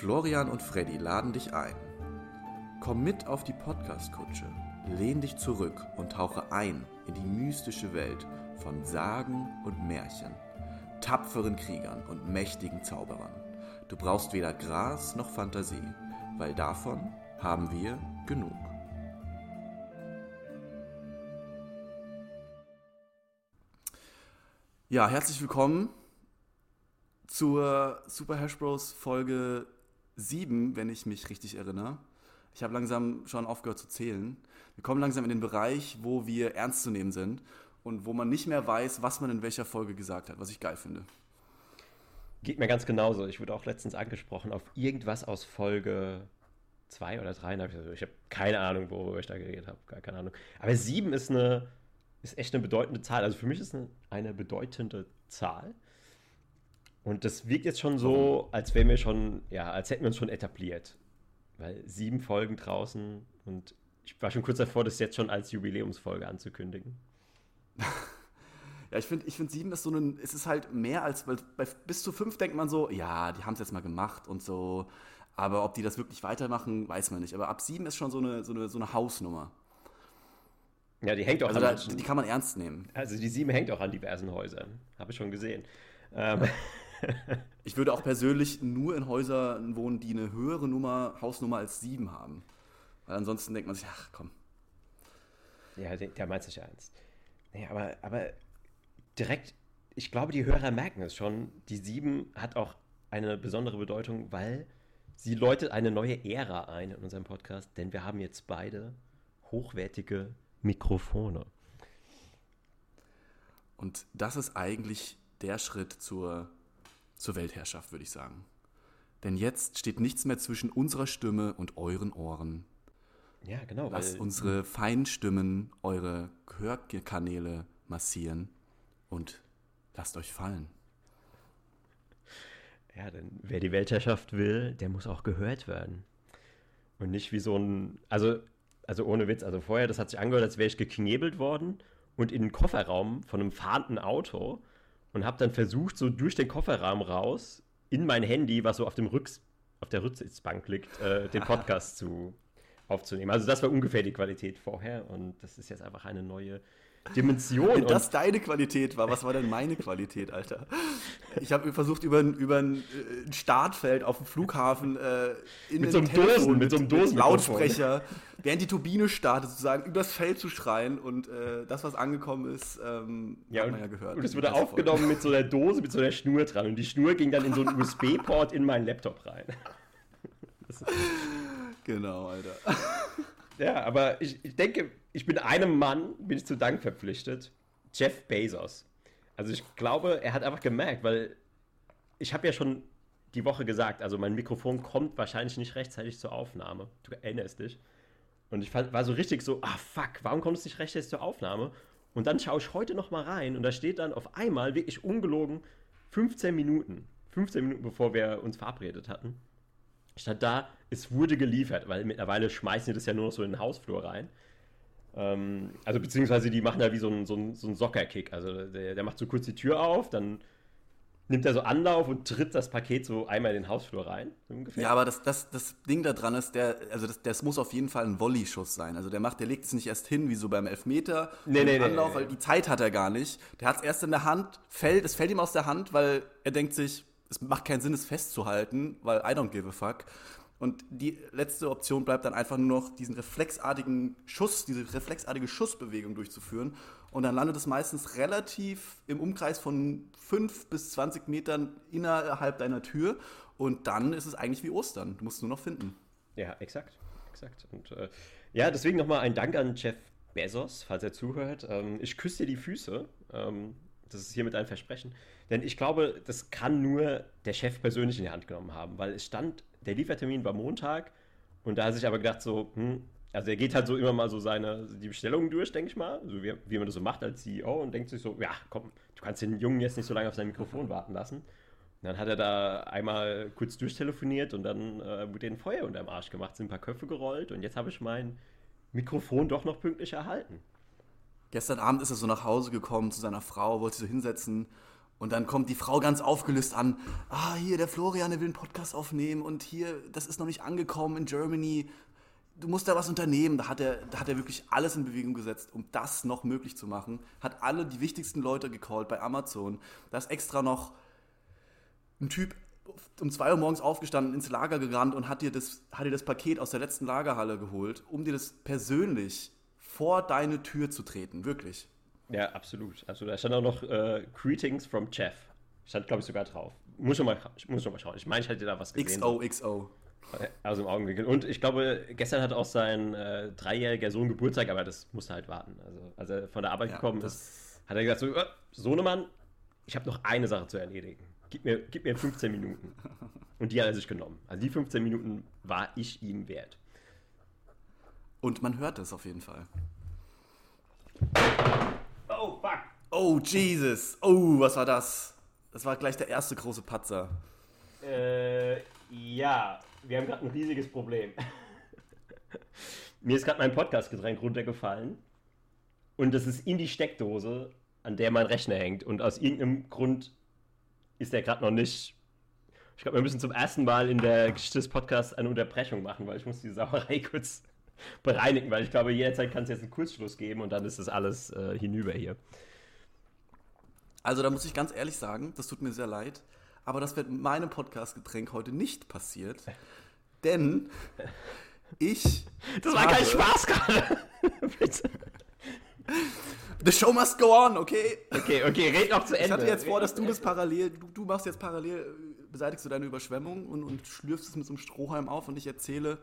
Florian und Freddy laden dich ein. Komm mit auf die Podcast-Kutsche, lehn dich zurück und tauche ein in die mystische Welt von Sagen und Märchen, tapferen Kriegern und mächtigen Zauberern. Du brauchst weder Gras noch Fantasie, weil davon haben wir genug. Ja, herzlich willkommen zur Super Hash Bros Folge 7, wenn ich mich richtig erinnere. Ich habe langsam schon aufgehört zu zählen. Wir kommen langsam in den Bereich, wo wir ernst zu nehmen sind und wo man nicht mehr weiß, was man in welcher Folge gesagt hat, was ich geil finde. Geht mir ganz genauso. Ich wurde auch letztens angesprochen auf irgendwas aus Folge 2 oder 3. Ich habe keine Ahnung, worüber ich da geredet habe. Gar keine Ahnung. Aber 7 ist eine ist echt eine bedeutende Zahl. Also für mich ist eine, eine bedeutende Zahl. Und das wirkt jetzt schon so, als wären wir schon, ja, als hätten wir uns schon etabliert. Weil sieben Folgen draußen und ich war schon kurz davor, das jetzt schon als Jubiläumsfolge anzukündigen. ja, ich finde, ich find sieben ist so ein, es ist halt mehr als, weil bei, bis zu fünf denkt man so, ja, die haben es jetzt mal gemacht und so. Aber ob die das wirklich weitermachen, weiß man nicht. Aber ab sieben ist schon so eine, so eine, so eine Hausnummer. Ja, die hängt auch also an. Da, die kann man ernst nehmen. Also die sieben hängt auch an diversen Häusern. Habe ich schon gesehen. Ähm. ich würde auch persönlich nur in Häusern wohnen, die eine höhere Nummer, Hausnummer als sieben haben. Weil ansonsten denkt man sich, ach komm. Ja, der, meint sich ernst. Nee, aber, aber direkt, ich glaube, die Hörer merken es schon. Die sieben hat auch eine besondere Bedeutung, weil sie läutet eine neue Ära ein in unserem Podcast, denn wir haben jetzt beide hochwertige Mikrofone. Und das ist eigentlich der Schritt zur, zur Weltherrschaft, würde ich sagen. Denn jetzt steht nichts mehr zwischen unserer Stimme und euren Ohren. Ja, genau. Lasst unsere feinen Stimmen eure Hörkanäle massieren und lasst euch fallen. Ja, denn wer die Weltherrschaft will, der muss auch gehört werden. Und nicht wie so ein, also also ohne Witz, also vorher, das hat sich angehört, als wäre ich geknebelt worden und in den Kofferraum von einem fahrenden Auto und habe dann versucht, so durch den Kofferraum raus in mein Handy, was so auf dem Rücks auf der Rücksitzbank liegt, äh, den Podcast zu aufzunehmen. Also das war ungefähr die Qualität vorher und das ist jetzt einfach eine neue Dimension. Wenn das deine Qualität war, was war denn meine Qualität, Alter? Ich habe versucht, über, über ein äh, Startfeld auf dem Flughafen äh, in mit so einem Telefon, Dosen, mit, mit so einem Dosen Lautsprecher, während die Turbine startet, sozusagen übers Feld zu schreien und äh, das, was angekommen ist, ähm, ja, hat man ja gehört. Und es wurde aufgenommen mit so einer Dose, mit so einer Schnur dran und die Schnur ging dann in so einen USB-Port in meinen Laptop rein. genau, Alter. Ja, aber ich, ich denke, ich bin einem Mann, bin ich zu Dank verpflichtet. Jeff Bezos. Also ich glaube, er hat einfach gemerkt, weil ich habe ja schon die Woche gesagt, also mein Mikrofon kommt wahrscheinlich nicht rechtzeitig zur Aufnahme. Du erinnerst dich. Und ich war so richtig so, ah fuck, warum kommt es nicht rechtzeitig zur Aufnahme? Und dann schaue ich heute noch mal rein und da steht dann auf einmal wirklich ungelogen 15 Minuten, 15 Minuten bevor wir uns verabredet hatten, stand da, es wurde geliefert, weil mittlerweile schmeißen die das ja nur noch so in den Hausflur rein. Ähm, also beziehungsweise die machen da wie so ein, so ein, so ein Soccer-Kick. Also der, der macht so kurz die Tür auf, dann nimmt er so Anlauf und tritt das Paket so einmal in den Hausflur rein. Ungefähr. Ja, aber das, das, das Ding da dran ist, der, also das, das muss auf jeden Fall ein Volley-Schuss sein. Also der macht, der legt es nicht erst hin, wie so beim Elfmeter. Nee, nee, Anlauf, nee, nee. weil die Zeit hat er gar nicht. Der hat es erst in der Hand, fällt, es fällt ihm aus der Hand, weil er denkt sich, es macht keinen Sinn, es festzuhalten, weil I don't give a fuck. Und die letzte Option bleibt dann einfach nur noch, diesen reflexartigen Schuss, diese reflexartige Schussbewegung durchzuführen. Und dann landet es meistens relativ im Umkreis von 5 bis 20 Metern innerhalb deiner Tür. Und dann ist es eigentlich wie Ostern. Du musst es nur noch finden. Ja, exakt. exakt. Und äh, ja, deswegen nochmal ein Dank an Jeff Bezos, falls er zuhört. Ähm, ich küsse dir die Füße. Ähm, das ist hiermit ein Versprechen. Denn ich glaube, das kann nur der Chef persönlich in die Hand genommen haben, weil es stand der Liefertermin war Montag und da hat sich aber gedacht so, hm, also er geht halt so immer mal so seine, die Bestellungen durch, denke ich mal, so wie, wie man das so macht als CEO und denkt sich so, ja, komm, du kannst den Jungen jetzt nicht so lange auf sein Mikrofon warten lassen. Und dann hat er da einmal kurz durchtelefoniert und dann äh, wurde ein Feuer unterm Arsch gemacht, sind ein paar Köpfe gerollt und jetzt habe ich mein Mikrofon doch noch pünktlich erhalten. Gestern Abend ist er so nach Hause gekommen zu seiner Frau, wollte sich so hinsetzen Und dann kommt die Frau ganz aufgelöst an. Ah, hier, der Florian, der will einen Podcast aufnehmen und hier, das ist noch nicht angekommen in Germany. Du musst da was unternehmen. Da hat er, da hat er wirklich alles in Bewegung gesetzt, um das noch möglich zu machen. Hat alle die wichtigsten Leute gecallt bei Amazon. Da ist extra noch ein Typ um 2 Uhr morgens aufgestanden, ins Lager gerannt und hat dir, das, hat dir das Paket aus der letzten Lagerhalle geholt, um dir das persönlich vor deine Tür zu treten. Wirklich. Ja, absolut. Also da stand auch noch äh, Greetings from Jeff. Stand, glaube ich, sogar drauf. Muss schon mal, muss schon mal schauen. Ich meine, ich hätte da was gesehen. XO, Aus dem Augenwinkel. Und ich glaube, gestern hat auch sein äh, dreijähriger Sohn Geburtstag, aber das musste halt warten. Also, als er von der Arbeit ja, gekommen ist, hat er gesagt: so, oh, Sohnemann, ich habe noch eine Sache zu erledigen. Gib mir, gib mir 15 Minuten. Und die hat er sich genommen. Also die 15 Minuten war ich ihm wert. Und man hört es auf jeden Fall. Oh, Jesus. Oh, was war das? Das war gleich der erste große Patzer. Äh, ja. Wir haben gerade ein riesiges Problem. Mir ist gerade mein Podcastgetränk runtergefallen. Und das ist in die Steckdose, an der mein Rechner hängt. Und aus irgendeinem Grund ist der gerade noch nicht. Ich glaube, wir müssen zum ersten Mal in der Geschichte des Podcasts eine Unterbrechung machen, weil ich muss die Sauerei kurz bereinigen, weil ich glaube, jederzeit kann es jetzt einen Kurzschluss geben und dann ist das alles äh, hinüber hier. Also da muss ich ganz ehrlich sagen, das tut mir sehr leid, aber das wird mit meinem Podcast-Getränk heute nicht passiert, denn ich... Das war kein Spaß gerade. Bitte. The show must go on, okay? Okay, okay, red noch zu Ende. Ich hatte jetzt vor, dass du das parallel, du, du machst jetzt parallel, beseitigst du deine Überschwemmung und, und schlürfst es mit so einem Strohhalm auf und ich erzähle,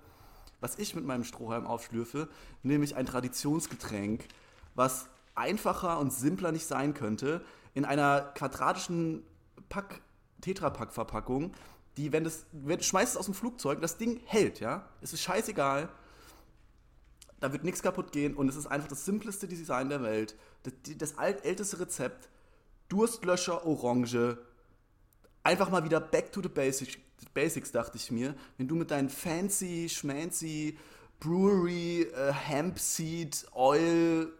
was ich mit meinem Strohhalm aufschlürfe, nämlich ein Traditionsgetränk, was einfacher und simpler nicht sein könnte, in einer quadratischen Pack, Tetrapack-Verpackung, die, wenn das, wenn, schmeißt es aus dem Flugzeug, das Ding hält, ja? Es ist scheißegal da wird nichts kaputt gehen und es ist einfach das simpleste Design der Welt. Das, das alt, älteste Rezept, Durstlöscher Orange. Einfach mal wieder back to the basics, basics, dachte ich mir. Wenn du mit deinen fancy, schmancy Brewery, äh, Hemp Oil,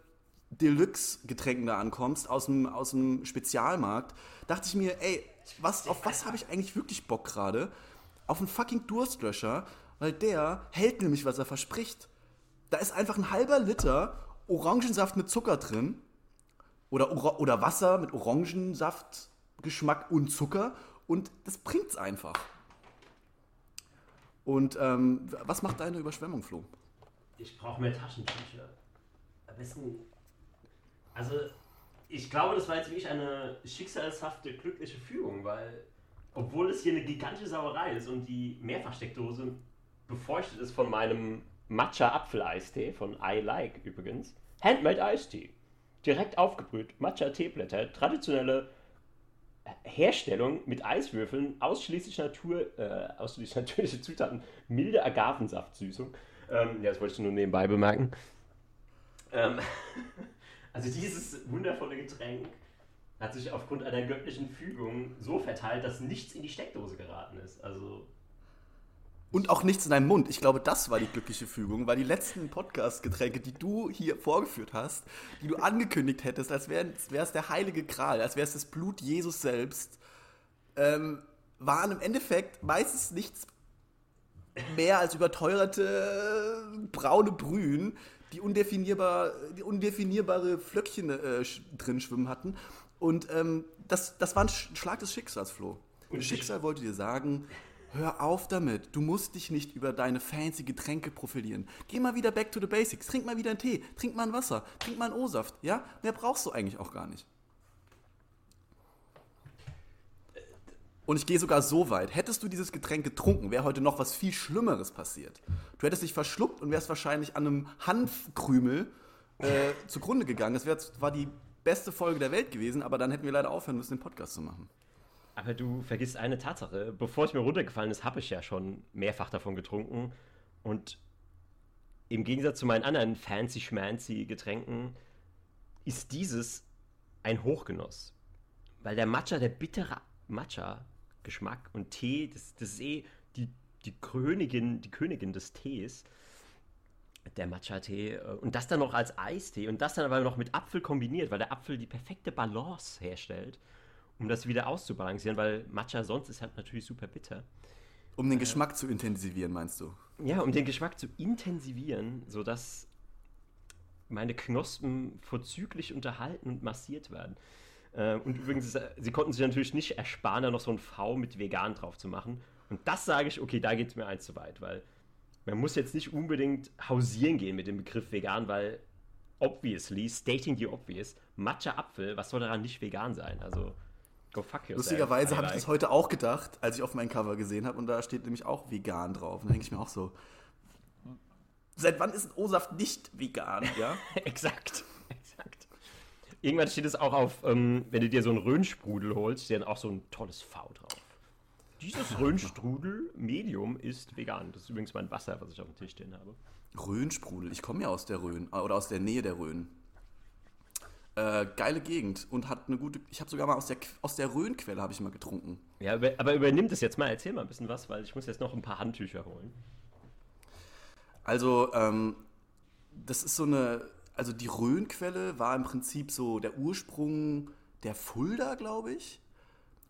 Deluxe Getränken da ankommst aus dem, aus dem Spezialmarkt, dachte ich mir, ey, was, auf was habe ich eigentlich wirklich Bock gerade? Auf einen fucking Durstlöscher, weil der hält nämlich, was er verspricht. Da ist einfach ein halber Liter Orangensaft mit Zucker drin. Oder, oder Wasser mit Orangensaft, Geschmack und Zucker. Und das bringt's einfach. Und ähm, was macht deine Überschwemmung, Flo? Ich brauche mehr Taschentücher. Am besten. Also, ich glaube, das war jetzt wirklich eine schicksalshafte, glückliche Fügung, weil, obwohl es hier eine gigantische Sauerei ist und die Mehrfachsteckdose befeuchtet ist von meinem Matcha Apfeleistee von I Like übrigens. Handmade Eistee. Direkt aufgebrüht. Matcha Teeblätter. Traditionelle Herstellung mit Eiswürfeln, ausschließlich, Natur, äh, ausschließlich natürliche Zutaten, milde Agavensaftsüßung. Ähm, ja, das wollte ich nur nebenbei bemerken. Ähm, also dieses wundervolle Getränk hat sich aufgrund einer göttlichen Fügung so verteilt, dass nichts in die Steckdose geraten ist. Also und auch nichts in deinem Mund. Ich glaube, das war die glückliche Fügung, weil die letzten Podcast-Getränke, die du hier vorgeführt hast, die du angekündigt hättest, als wäre es der heilige Kral, als wäre es das Blut Jesus selbst, ähm, waren im Endeffekt meistens nichts mehr als überteuerte braune Brühen, die, undefinierbar, die undefinierbare Flöckchen äh, drin schwimmen hatten. Und ähm, das, das war ein Schlag des Schicksals, Flo. Und Schicksal wollte dir sagen, Hör auf damit. Du musst dich nicht über deine fancy Getränke profilieren. Geh mal wieder back to the basics. Trink mal wieder einen Tee. Trink mal ein Wasser. Trink mal einen O-Saft. Ja? Mehr brauchst du eigentlich auch gar nicht. Und ich gehe sogar so weit. Hättest du dieses Getränk getrunken, wäre heute noch was viel Schlimmeres passiert. Du hättest dich verschluckt und wärst wahrscheinlich an einem Hanfkrümel äh, zugrunde gegangen. Das wär, war die beste Folge der Welt gewesen, aber dann hätten wir leider aufhören müssen, den Podcast zu machen. Aber du vergisst eine Tatsache. Bevor es mir runtergefallen ist, habe ich ja schon mehrfach davon getrunken. Und im Gegensatz zu meinen anderen fancy-schmancy Getränken ist dieses ein Hochgenuss. Weil der Matcha, der bittere Matcha-Geschmack und Tee, das, das ist eh die, die, Königin, die Königin des Tees, der Matcha-Tee. Äh, und das dann noch als Eistee und das dann aber noch mit Apfel kombiniert, weil der Apfel die perfekte Balance herstellt um das wieder auszubalancieren, weil Matcha sonst ist halt natürlich super bitter. Um den Geschmack zu intensivieren, meinst du? Ja, um den Geschmack zu intensivieren, sodass meine Knospen vorzüglich unterhalten und massiert werden. Äh, und übrigens, äh, sie konnten sich natürlich nicht ersparen, da noch so ein V mit vegan drauf zu machen. Und das sage ich, okay, da geht es mir eins zu weit, weil man muss jetzt nicht unbedingt hausieren gehen mit dem Begriff vegan, weil obviously, stating the obvious, Matcha-Apfel, was soll daran nicht vegan sein? Also, go fuck yourself. Lustigerweise habe ich das heute auch gedacht, als ich auf mein Cover gesehen habe und da steht nämlich auch vegan drauf. Und da denke ich mir auch so, seit wann ist ein O-Saft nicht vegan, ja? Exakt, exakt. Irgendwann steht es auch auf, ähm, wenn du dir so einen Röhnsprudel holst, steht dann auch so ein tolles V drauf. Dieses Röhnstrudel Medium ist vegan. Das ist übrigens mein Wasser, was ich auf dem Tisch stehen habe. Röhnsprudel. Ich komme ja aus der Rhön oder aus der Nähe der Rhön. Äh, geile Gegend und hat eine gute. Ich habe sogar mal aus der aus der Rhönquelle habe ich mal getrunken. Ja, aber übernimm das jetzt mal. Erzähl mal ein bisschen was, weil ich muss jetzt noch ein paar Handtücher holen. Also ähm, das ist so eine. Also die Rhönquelle war im Prinzip so der Ursprung der Fulda, glaube ich.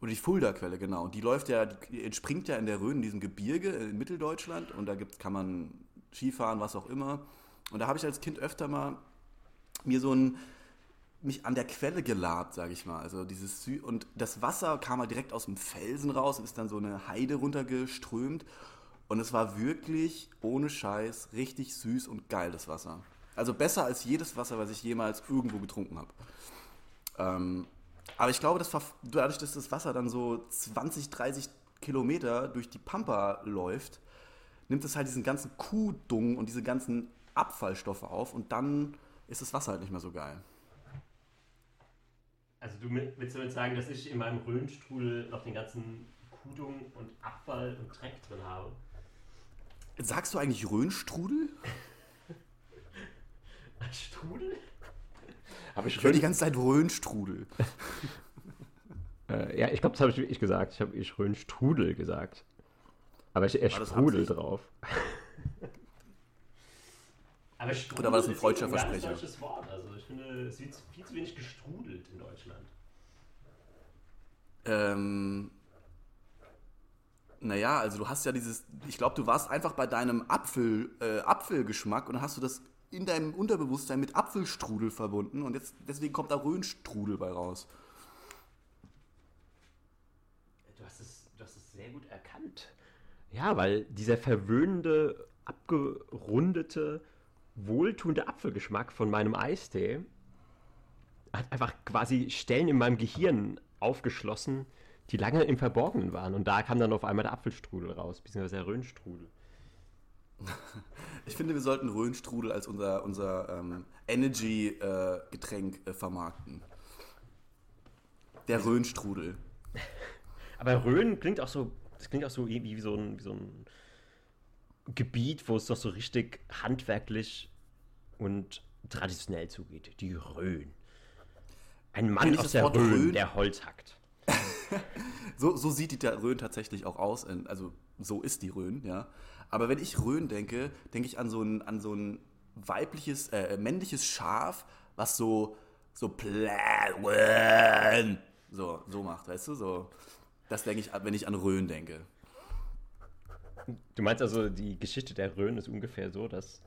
Oder die Fulda-Quelle, genau. Die läuft ja, die entspringt ja in der Rhön, in diesem Gebirge in Mitteldeutschland. Und da gibt's, kann man Skifahren, was auch immer. Und da habe ich als Kind öfter mal mir so ein, mich an der Quelle gelabt, sage ich mal. Also dieses Sü und das Wasser kam halt direkt aus dem Felsen raus und ist dann so eine Heide runtergeströmt. Und es war wirklich ohne Scheiß richtig süß und geil, das Wasser. Also besser als jedes Wasser, was ich jemals irgendwo getrunken habe. Ähm, aber ich glaube, dass dadurch, dass das Wasser dann so 20, 30 Kilometer durch die Pampa läuft, nimmt es halt diesen ganzen Kuhdung und diese ganzen Abfallstoffe auf und dann ist das Wasser halt nicht mehr so geil. Also du willst damit sagen, dass ich in meinem Röhnstrudel noch den ganzen Kudung und Abfall und Dreck drin habe? Sagst du eigentlich Röhnstrudel? Strudel? Habe ich höre die ganze Zeit Röhnstrudel. äh, ja, ich glaube, das habe ich wirklich gesagt. Ich habe ich Röhnstrudel gesagt. Aber ich, er sprudelt drauf. Aber Strudel Oder war das ein freudscher Versprecher? Das ist ein Wort. Also ich finde, es wird viel zu wenig gestrudelt in Deutschland. Ähm, naja, also du hast ja dieses, ich glaube, du warst einfach bei deinem Apfel, äh, Apfelgeschmack und dann hast du das in deinem Unterbewusstsein mit Apfelstrudel verbunden und jetzt deswegen kommt da Röhnstrudel bei raus. Du hast es, du hast es sehr gut erkannt. Ja, weil dieser verwöhnende, abgerundete, wohltuende Apfelgeschmack von meinem Eistee hat einfach quasi Stellen in meinem Gehirn aufgeschlossen, die lange im Verborgenen waren. Und da kam dann auf einmal der Apfelstrudel raus, beziehungsweise der Röhnstrudel. Ich finde, wir sollten Röhnstrudel als unser, unser ähm, Energy-Getränk äh, äh, vermarkten. Der Röhnstrudel. Aber Rhön klingt auch so, das klingt auch so irgendwie wie so ein, wie so ein Gebiet, wo es doch so richtig handwerklich und traditionell zugeht. Die Rhön. Ein Mann aus der Rhön, Rhön, der Holz hackt. so, so sieht die Rhön tatsächlich auch aus. Also so ist die Rhön, ja. Aber wenn ich Rhön denke, denke ich an so ein, an so ein weibliches, äh, männliches Schaf, was so, so so, so macht, weißt du? So, das denke ich, wenn ich an Rhön denke. Du meinst also, die Geschichte der Rhön ist ungefähr so, dass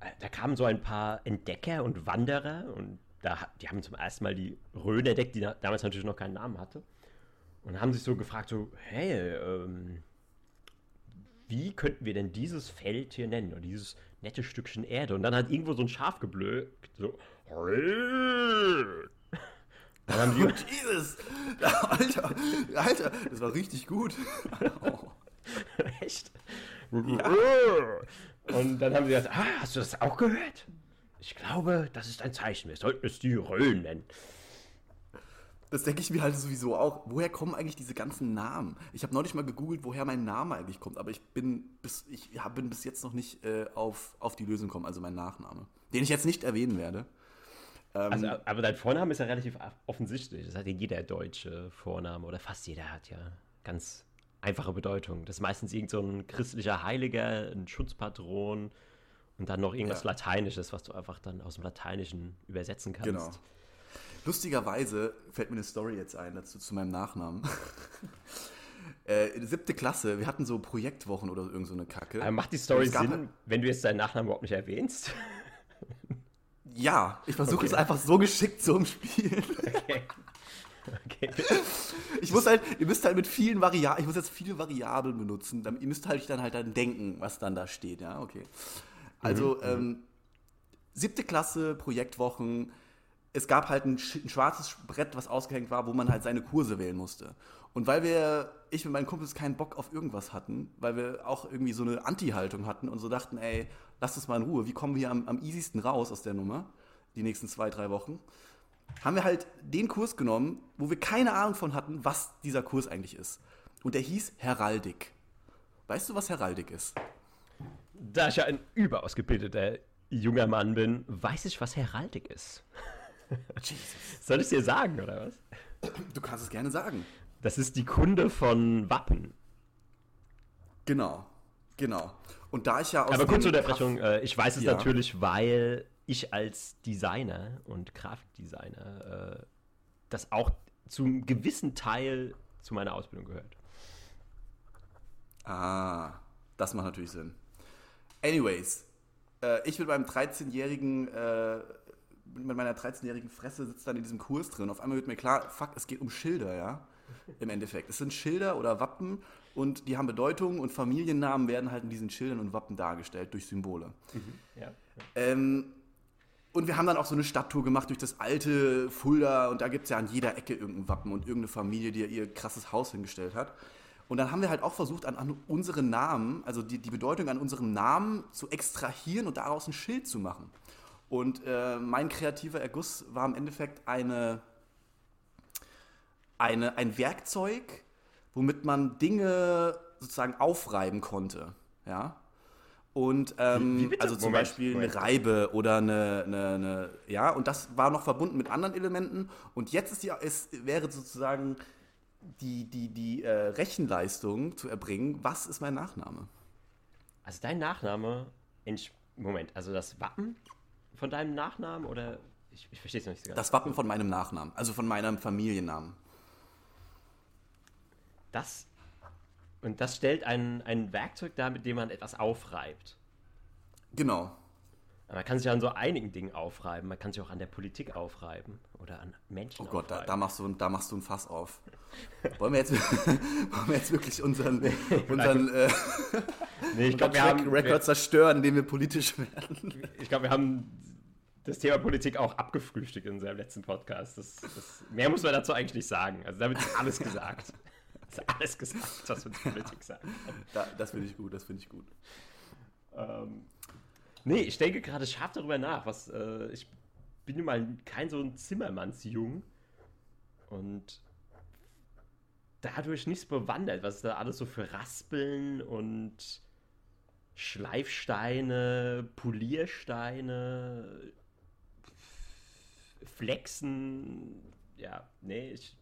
äh, da kamen so ein paar Entdecker und Wanderer und da, die haben zum ersten Mal die Rhön entdeckt, die damals natürlich noch keinen Namen hatte. Und haben sich so gefragt, so, hey, ähm, wie könnten wir denn dieses Feld hier nennen oder dieses nette Stückchen Erde? Und dann hat irgendwo so ein Schaf geblökt, so. Dann haben die, oh, Jesus! Alter, Alter, das war richtig gut. Oh. Echt? Ja. Und dann haben sie gesagt, ah, hast du das auch gehört? Ich glaube, das ist ein Zeichen. Wir sollten es die Rhön nennen. Das denke ich mir halt sowieso auch. Woher kommen eigentlich diese ganzen Namen? Ich habe neulich mal gegoogelt, woher mein Name eigentlich kommt, aber ich bin bis, ich bin bis jetzt noch nicht äh, auf, auf die Lösung gekommen, also mein Nachname. Den ich jetzt nicht erwähnen werde. Ähm, also, aber dein Vorname ist ja relativ offensichtlich. Das hat ja jeder deutsche Vorname oder fast jeder hat ja ganz einfache Bedeutung. Das ist meistens irgend so ein christlicher Heiliger, ein Schutzpatron und dann noch irgendwas ja. Lateinisches, was du einfach dann aus dem Lateinischen übersetzen kannst. Genau. Lustigerweise fällt mir eine Story jetzt ein dazu zu meinem Nachnamen. äh, siebte Klasse, wir hatten so Projektwochen oder irgend so eine Kacke. Aber macht die Story Sinn, halt wenn du jetzt deinen Nachnamen überhaupt nicht erwähnst? Ja, ich versuche okay. es einfach so geschickt zu umspielen. Okay. Okay. Ich muss halt, ihr müsst halt mit vielen Variablen, ich muss jetzt viele Variablen benutzen, damit, ihr müsst halt dann halt dann denken, was dann da steht, ja, okay. Also, mhm. ähm, siebte Klasse, Projektwochen, es gab halt ein, ein, schwarzes Brett, was ausgehängt war, wo man halt seine Kurse wählen musste. Und weil wir, ich mit meinen Kumpels keinen Bock auf irgendwas hatten, weil wir auch irgendwie so eine Anti-Haltung hatten und so dachten, ey, lass uns mal in Ruhe, wie kommen wir am, am easiesten raus aus der Nummer, die nächsten zwei, drei Wochen, haben wir halt den Kurs genommen, wo wir keine Ahnung von hatten, was dieser Kurs eigentlich ist. Und der hieß Heraldik. Weißt du, was Heraldik ist? Da ich ja ein überausgebildeter junger Mann bin, weiß ich, was Heraldik ist. Jesus. Soll ich es dir sagen, oder was? Du kannst es gerne sagen. Das ist die Kunde von Wappen. Genau, genau. Und da ich ja aus Aber kurze Unterbrechung, äh, ich weiß es ja. natürlich, weil ich als Designer und Grafikdesigner äh, das auch zum gewissen Teil zu meiner Ausbildung gehört. Ah, das macht natürlich Sinn. Anyways, äh, ich mit meinem 13-jährigen, äh, mit meiner 13-jährigen Fresse sitze dann in diesem Kurs drin. Auf einmal wird mir klar, fuck, es geht um Schilder, ja. Im Endeffekt. Es sind Schilder oder Wappen und die haben Bedeutung und Familiennamen werden halt in diesen Schildern und Wappen dargestellt durch Symbole. Mhm. Ja. Ähm, und wir haben dann auch so eine Stadttour gemacht durch das alte Fulda und da gibt es ja an jeder Ecke irgendein Wappen und irgendeine Familie, die ihr krasses Haus hingestellt hat. Und dann haben wir halt auch versucht, an, an unseren Namen, also die, die Bedeutung an unserem Namen zu extrahieren und daraus ein Schild zu machen. Und äh, mein kreativer Erguss war im Endeffekt eine, eine, ein Werkzeug, womit man Dinge sozusagen aufreiben konnte. Ja? Und ähm, also zum Moment, Beispiel Moment. eine Reibe oder eine, eine, eine, ja, und das war noch verbunden mit anderen Elementen. Und jetzt ist die, es wäre sozusagen die, die, die äh, Rechenleistung zu erbringen, was ist mein Nachname? Also dein Nachname, Moment, also das Wappen von deinem Nachnamen oder ich, ich verstehe es noch nicht so ganz. Das Wappen von meinem Nachnamen, also von meinem Familiennamen. Das und das stellt ein, ein Werkzeug dar, mit dem man etwas aufreibt. Genau. Man kann sich an so einigen Dingen aufreiben. Man kann sich auch an der Politik aufreiben oder an Menschen. Oh Gott, da, da, machst du, da machst du ein Fass auf. wollen, wir jetzt, wollen wir jetzt wirklich unseren, nee, unseren äh, nee, ich glaub, wir haben, Record wir, zerstören, indem wir politisch werden? Ich glaube, wir haben das Thema Politik auch abgefrühstückt in unserem letzten Podcast. Das, das, mehr muss man dazu eigentlich nicht sagen. Also damit ist alles gesagt. Ist alles gesagt, was wir zur Politik sagen. Da, das finde ich gut, das finde ich gut. Ähm, nee, ich denke gerade scharf darüber nach, was äh, ich bin nun mal kein so ein Zimmermannsjung und dadurch nichts bewandert, was da alles so für Raspeln und Schleifsteine, Poliersteine, Flexen. Ja, nee, ich,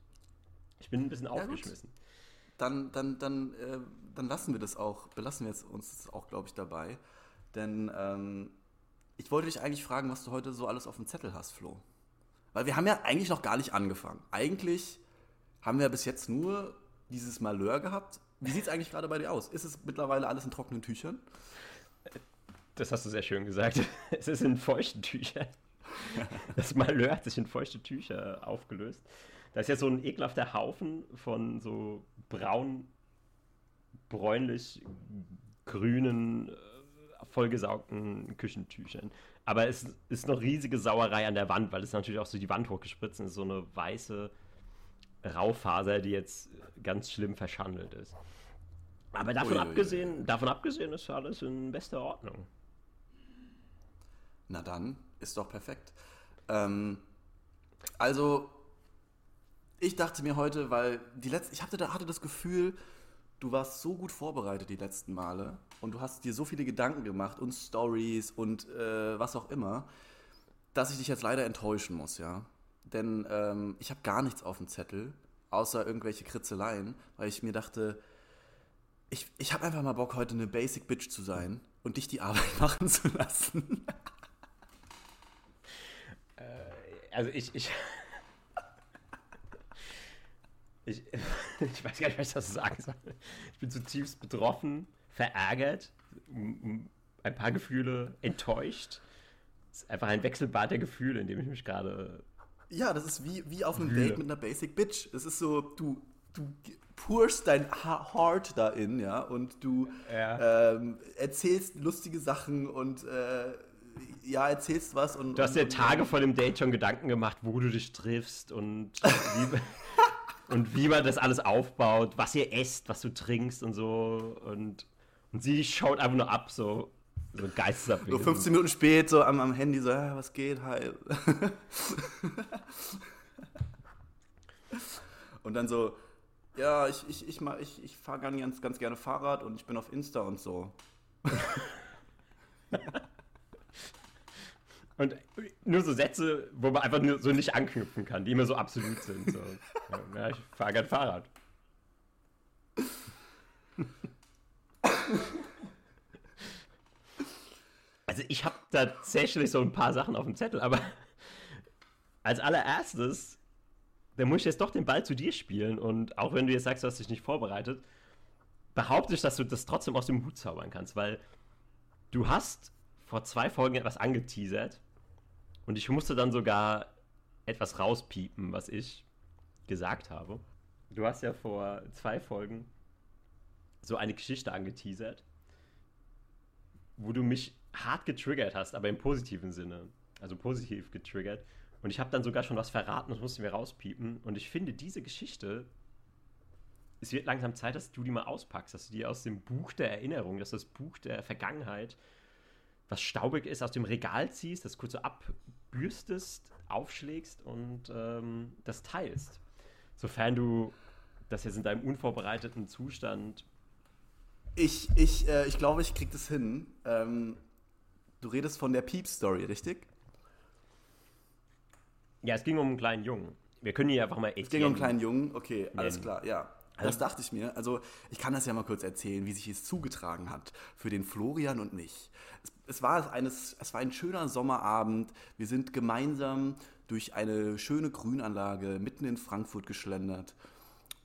ich bin ein bisschen ja, aufgeschmissen. Gut dann, dann, dann, äh, dann lassen wir das auch, belassen wir jetzt uns das auch, glaube ich, dabei. Denn ähm, ich wollte dich eigentlich fragen, was du heute so alles auf dem Zettel hast, Flo. Weil wir haben ja eigentlich noch gar nicht angefangen. Eigentlich haben wir bis jetzt nur dieses Malheur gehabt. Wie sieht es eigentlich gerade bei dir aus? Ist es mittlerweile alles in trockenen Tüchern? Das hast du sehr schön gesagt. Es ist in feuchten Tüchern. Das Malheur hat sich in feuchte Tücher aufgelöst. Da ist ja so ein ekelhafter Haufen von so braun, bräunlich grünen, äh, vollgesaugten Küchentüchern. Aber es ist noch riesige Sauerei an der Wand, weil es natürlich auch so die Wand hochgespritzt ist. So eine weiße Raufaser, die jetzt ganz schlimm verschandelt ist. Aber davon, Uiuiui. abgesehen, davon abgesehen ist alles in bester Ordnung. Na dann, ist doch perfekt. Ähm, also, ich dachte mir heute, weil die letzte, ich hatte, hatte das Gefühl, du warst so gut vorbereitet die letzten Male und du hast dir so viele Gedanken gemacht und Stories und äh, was auch immer, dass ich dich jetzt leider enttäuschen muss, ja. Denn ähm, ich habe gar nichts auf dem Zettel, außer irgendwelche Kritzeleien, weil ich mir dachte, ich, ich habe einfach mal Bock, heute eine Basic Bitch zu sein und dich die Arbeit machen zu lassen. Also ich, ich Ich, ich weiß gar nicht, was ich dazu sagen soll. Ich bin zutiefst betroffen, verärgert, ein paar Gefühle enttäuscht. Es ist einfach ein Wechselbad der Gefühle, in dem ich mich gerade. Ja, das ist wie, wie auf einem Date mit einer Basic Bitch. Es ist so, du, du purst dein Heart da in, ja, und du ja. Ähm, erzählst lustige Sachen und äh, ja, erzählst was und. Du hast dir Tage vor dem Date schon Gedanken gemacht, wo du dich triffst und wie, und wie man das alles aufbaut, was ihr esst, was du trinkst und so. Und, und sie schaut einfach nur ab, so, so geistesabwesend. So 15 Minuten spät, so am, am Handy, so, ja, was geht, hi. und dann so, ja, ich, ich, ich, ich, ich fahre ganz, ganz gerne Fahrrad und ich bin auf Insta und so. Und nur so Sätze, wo man einfach nur so nicht anknüpfen kann, die immer so absolut sind. So. Ja, ich fahre gerade Fahrrad. Also ich habe tatsächlich so ein paar Sachen auf dem Zettel, aber als allererstes, da muss ich jetzt doch den Ball zu dir spielen und auch wenn du jetzt sagst, du hast dich nicht vorbereitet, behaupte ich, dass du das trotzdem aus dem Hut zaubern kannst, weil du hast vor zwei Folgen etwas angeteasert und ich musste dann sogar etwas rauspiepen, was ich gesagt habe. Du hast ja vor zwei Folgen so eine Geschichte angeteasert, wo du mich hart getriggert hast, aber im positiven Sinne. Also positiv getriggert. Und ich habe dann sogar schon was verraten, das mussten wir rauspiepen. Und ich finde, diese Geschichte, es wird langsam Zeit, dass du die mal auspackst, dass du die aus dem Buch der Erinnerung, dass das Buch der Vergangenheit was staubig ist, aus dem Regal ziehst, das kurz so abbürstest, aufschlägst und ähm, das teilst. Sofern du das jetzt in deinem unvorbereiteten Zustand. Ich, ich, äh, ich glaube, ich krieg das hin. Ähm, du redest von der Piep-Story, richtig? Ja, es ging um einen kleinen Jungen. Wir können hier einfach mal Etienne Es ging um einen kleinen Jungen, okay, alles nennen. klar, ja. Das dachte ich mir. Also, ich kann das ja mal kurz erzählen, wie sich es zugetragen hat für den Florian und mich. Es, es, war, eines, es war ein schöner Sommerabend. Wir sind gemeinsam durch eine schöne Grünanlage mitten in Frankfurt geschlendert.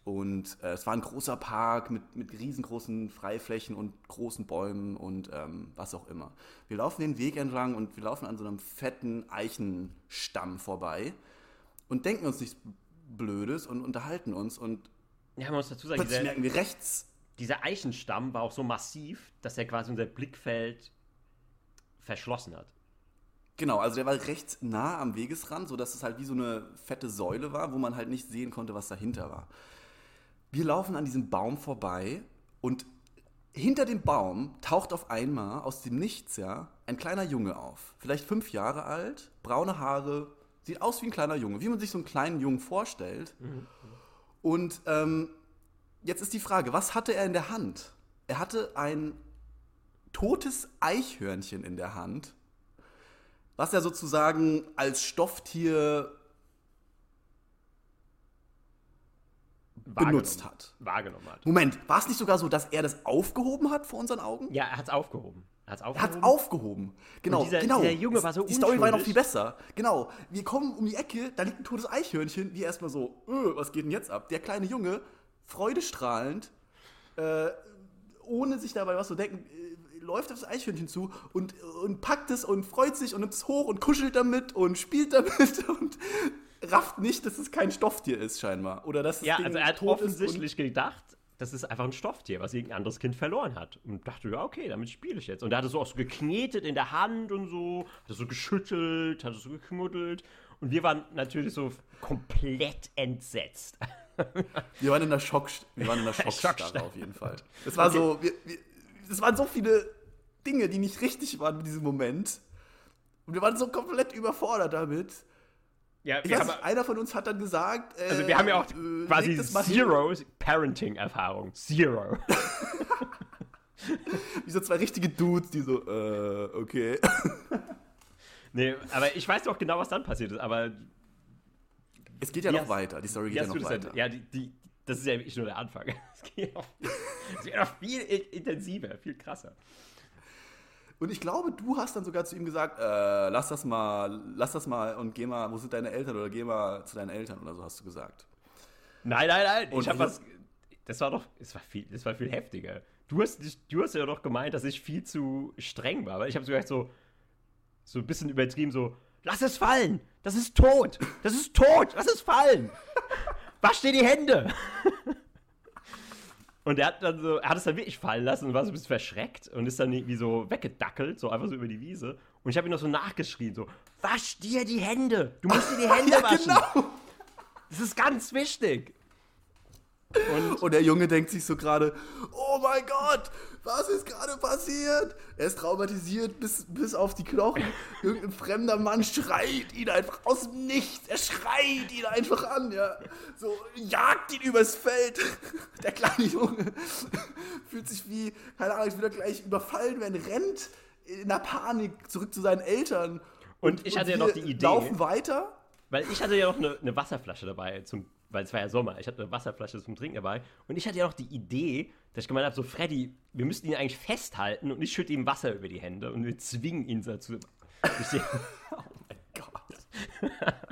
Und äh, es war ein großer Park mit, mit riesengroßen Freiflächen und großen Bäumen und ähm, was auch immer. Wir laufen den Weg entlang und wir laufen an so einem fetten Eichenstamm vorbei und denken uns nichts Blödes und unterhalten uns. Und ja, man muss dazu sagen, Plötzlich dieser, merken wir rechts. Dieser Eichenstamm war auch so massiv, dass er quasi unser Blickfeld verschlossen hat. Genau, also der war recht nah am Wegesrand, sodass es halt wie so eine fette Säule war, wo man halt nicht sehen konnte, was dahinter war. Wir laufen an diesem Baum vorbei und hinter dem Baum taucht auf einmal aus dem Nichts ja ein kleiner Junge auf. Vielleicht fünf Jahre alt, braune Haare, sieht aus wie ein kleiner Junge, wie man sich so einen kleinen Jungen vorstellt. Mhm. Und ähm, jetzt ist die Frage, was hatte er in der Hand? Er hatte ein totes Eichhörnchen in der Hand, was er sozusagen als Stofftier benutzt hat. Wahrgenommen hat. Moment, war es nicht sogar so, dass er das aufgehoben hat vor unseren Augen? Ja, er hat es aufgehoben. Er hat es aufgehoben. aufgehoben. Genau, dieser, genau. Dieser Junge war so Die Story war noch viel besser. Genau. Wir kommen um die Ecke, da liegt ein totes Eichhörnchen. Wir erstmal so, öh, was geht denn jetzt ab? Der kleine Junge, freudestrahlend, äh, ohne sich dabei was zu denken, äh, läuft auf das Eichhörnchen zu und, und packt es und freut sich und nimmt es hoch und kuschelt damit und spielt damit und rafft nicht, dass es kein Stofftier ist, scheinbar. Oder dass ja, also er hat offensichtlich gedacht, das ist einfach ein Stofftier, was irgendein anderes Kind verloren hat. Und dachte, ja, okay, damit spiele ich jetzt. Und er hat es so auch so geknetet in der Hand und so, hat es so geschüttelt, hat es so geknuddelt. Und wir waren natürlich so komplett entsetzt. Wir waren in der, Schock, wir waren in der Schockstarre auf jeden Fall. Es war okay. so, wir, wir, es waren so viele Dinge, die nicht richtig waren in diesem Moment. Und wir waren so komplett überfordert damit. Ja, ich weiß, haben, einer von uns hat dann gesagt. Äh, also wir haben ja auch äh, quasi Zero Parenting-Erfahrung. Zero. Wie so zwei richtige Dudes, die so, äh, okay. nee, aber ich weiß doch genau, was dann passiert ist, aber. Es geht ja noch hast, weiter, die Story geht ja noch weiter. ja, die, die, das ist ja wirklich nur der Anfang. Es geht noch, es geht noch viel intensiver, viel krasser. Und ich glaube, du hast dann sogar zu ihm gesagt, äh, lass das mal, lass das mal und geh mal, wo sind deine Eltern oder geh mal zu deinen Eltern oder so hast du gesagt. Nein, nein, nein. Und ich habe ich- was. Das war doch. Das war viel, das war viel heftiger. Du hast, du hast ja doch gemeint, dass ich viel zu streng war. Aber ich habe so gesagt, so. So ein bisschen übertrieben, so. Lass es fallen! Das ist tot! Das ist tot! Lass es fallen! Wasch dir die Hände! Und er hat dann so, er hat es dann wirklich fallen lassen und war so ein bisschen verschreckt und ist dann irgendwie so weggedackelt, so einfach so über die Wiese. Und ich habe ihn noch so nachgeschrien, so, wasch dir die Hände! Du musst dir die Hände Ja, waschen! genau. Das ist ganz wichtig! Und Und der Junge denkt sich so gerade, oh mein Gott, was ist gerade passiert? Er ist traumatisiert bis, bis auf die Knochen. Irgendein fremder Mann schreit ihn einfach aus dem Nichts. Er schreit ihn einfach an, ja. So, jagt ihn übers Feld. Der kleine Junge fühlt sich wie, keine Ahnung, als würde gleich überfallen werden, rennt in der Panik zurück zu seinen Eltern. Und ich hatte ja wir noch die Idee- laufen weiter. Weil ich hatte ja noch eine, eine Wasserflasche dabei, zum, weil es war ja Sommer. Ich hatte eine Wasserflasche zum Trinken dabei. Und ich hatte ja noch die Idee, dass ich gemeint habe, so Freddy, wir müssten ihn eigentlich festhalten und ich schütte ihm Wasser über die Hände und wir zwingen ihn dazu. Oh mein Gott.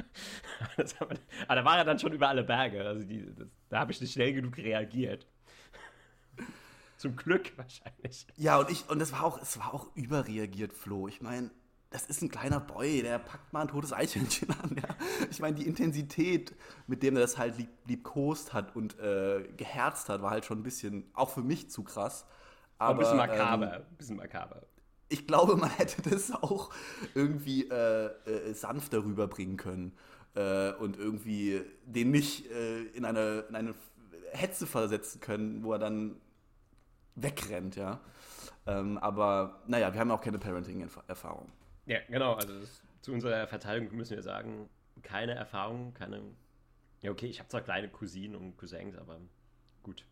das aber da war er dann schon über alle Berge. Also die, das, da habe ich nicht schnell genug reagiert. Zum Glück wahrscheinlich. Ja, und ich, und das war auch, es war auch überreagiert, Flo. Ich meine, das ist ein kleiner Boy, der packt mal ein totes Eichhörnchen an, ja. Ich meine, die Intensität, mit dem er das halt lieb, liebkost hat und äh, geherzt hat, war halt schon ein bisschen, auch für mich zu krass. Aber ein bisschen ähm, makaber. Ein bisschen makaber. ich glaube, man hätte das auch irgendwie äh, äh, sanfter rüberbringen können äh, und irgendwie den nicht äh, in, eine, in eine Hetze versetzen können, wo er dann wegrennt, ja. Ähm, aber naja, wir haben auch keine Parenting-Erfahrung. Ja, genau. Also zu unserer Verteidigung müssen wir sagen, keine Erfahrung, keine. Ja, okay, ich habe zwar kleine Cousinen und Cousins, aber gut.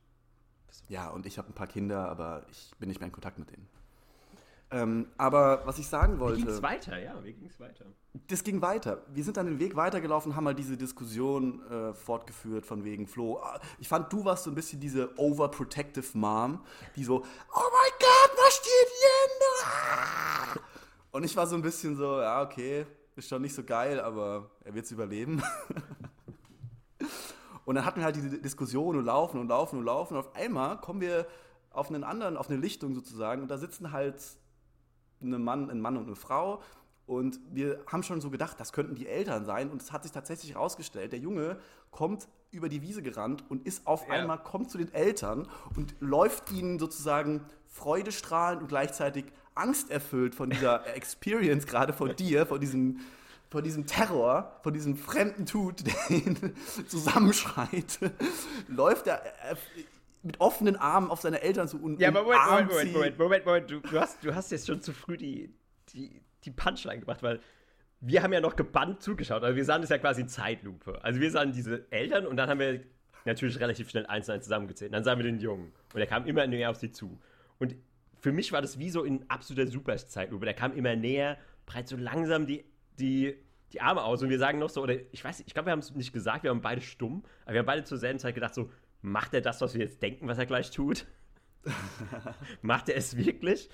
Ja, und ich habe ein paar Kinder, aber ich bin nicht mehr in Kontakt mit denen. Ähm, aber was ich sagen Wie wollte. ging's weiter? Ja, wie ging's weiter? Das ging weiter. Wir sind dann den Weg weitergelaufen, haben mal diese Diskussion äh, fortgeführt von wegen Flo. ah, Ich fand, du warst so ein bisschen diese overprotective Mom, die so, oh mein Gott, was steht hier? Ah! Und ich war so ein bisschen so, ja, okay, ist schon nicht so geil, aber er wird es überleben. Und dann hatten wir halt diese Diskussion und laufen und laufen und laufen. Und auf einmal kommen wir auf einen anderen, auf eine Lichtung sozusagen. Und da sitzen halt eine Mann, ein Mann und eine Frau. Und wir haben schon so gedacht, das könnten die Eltern sein. Und es hat sich tatsächlich herausgestellt, der Junge kommt über die Wiese gerannt und ist auf Ja. einmal, kommt zu den Eltern und läuft ihnen sozusagen freudestrahlend und gleichzeitig angsterfüllt von dieser Experience gerade von dir, von diesem, von diesem Terror, von diesem fremden Tut, der ihn zusammenschreit, läuft er mit offenen Armen auf seine Eltern zu und Ja, aber Moment, Moment. Moment, Moment, Moment, Moment. Du, du, hast, du hast jetzt schon zu früh die, die, die Punchline gemacht, weil wir haben ja noch gebannt zugeschaut. Also wir sahen das ja quasi in Zeitlupe. Also wir sahen diese Eltern und dann haben wir natürlich relativ schnell eins und eins zusammengezählt. Und dann sahen wir den Jungen. Und er kam immer näher auf sie zu. Und für mich war das wie so in absoluter Super-Zeitlupe. Der kam immer näher, breit so langsam die, die, die Arme aus. Und wir sagen noch so, oder ich weiß nicht, ich glaube, wir haben es nicht gesagt, wir haben beide stumm, aber wir haben beide zur selben Zeit gedacht, so, macht er das, was wir jetzt denken, was er gleich tut? macht er es wirklich?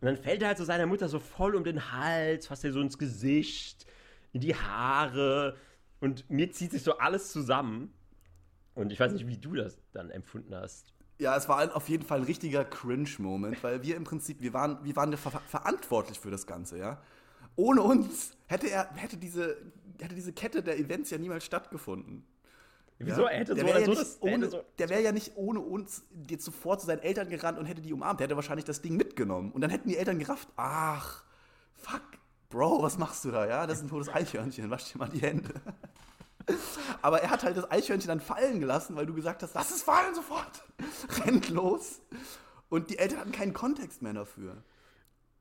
Und dann fällt er halt so seiner Mutter so voll um den Hals, fasst er so ins Gesicht, in die Haare. Und mir zieht sich so alles zusammen. Und ich weiß nicht, wie du das dann empfunden hast. Ja, es war auf jeden Fall ein richtiger Cringe-Moment, weil wir im Prinzip, wir waren, wir waren ver verantwortlich für das Ganze, ja. Ohne uns hätte er, hätte diese, hätte diese Kette der Events ja niemals stattgefunden. Wieso? Ja? Er hätte der so ja, so nicht das. hätte ohne, so, der wäre ja nicht ohne uns jetzt sofort zu seinen Eltern gerannt und hätte die umarmt. Der hätte wahrscheinlich das Ding mitgenommen. Und dann hätten die Eltern gerafft, ach, fuck, Bro, was machst du da, ja? Das ist ein totes Eichhörnchen, wasch dir mal die Hände. Aber er hat halt das Eichhörnchen dann fallen gelassen, weil du gesagt hast, lass es fallen sofort. Rennt los. Und die Eltern hatten keinen Kontext mehr dafür.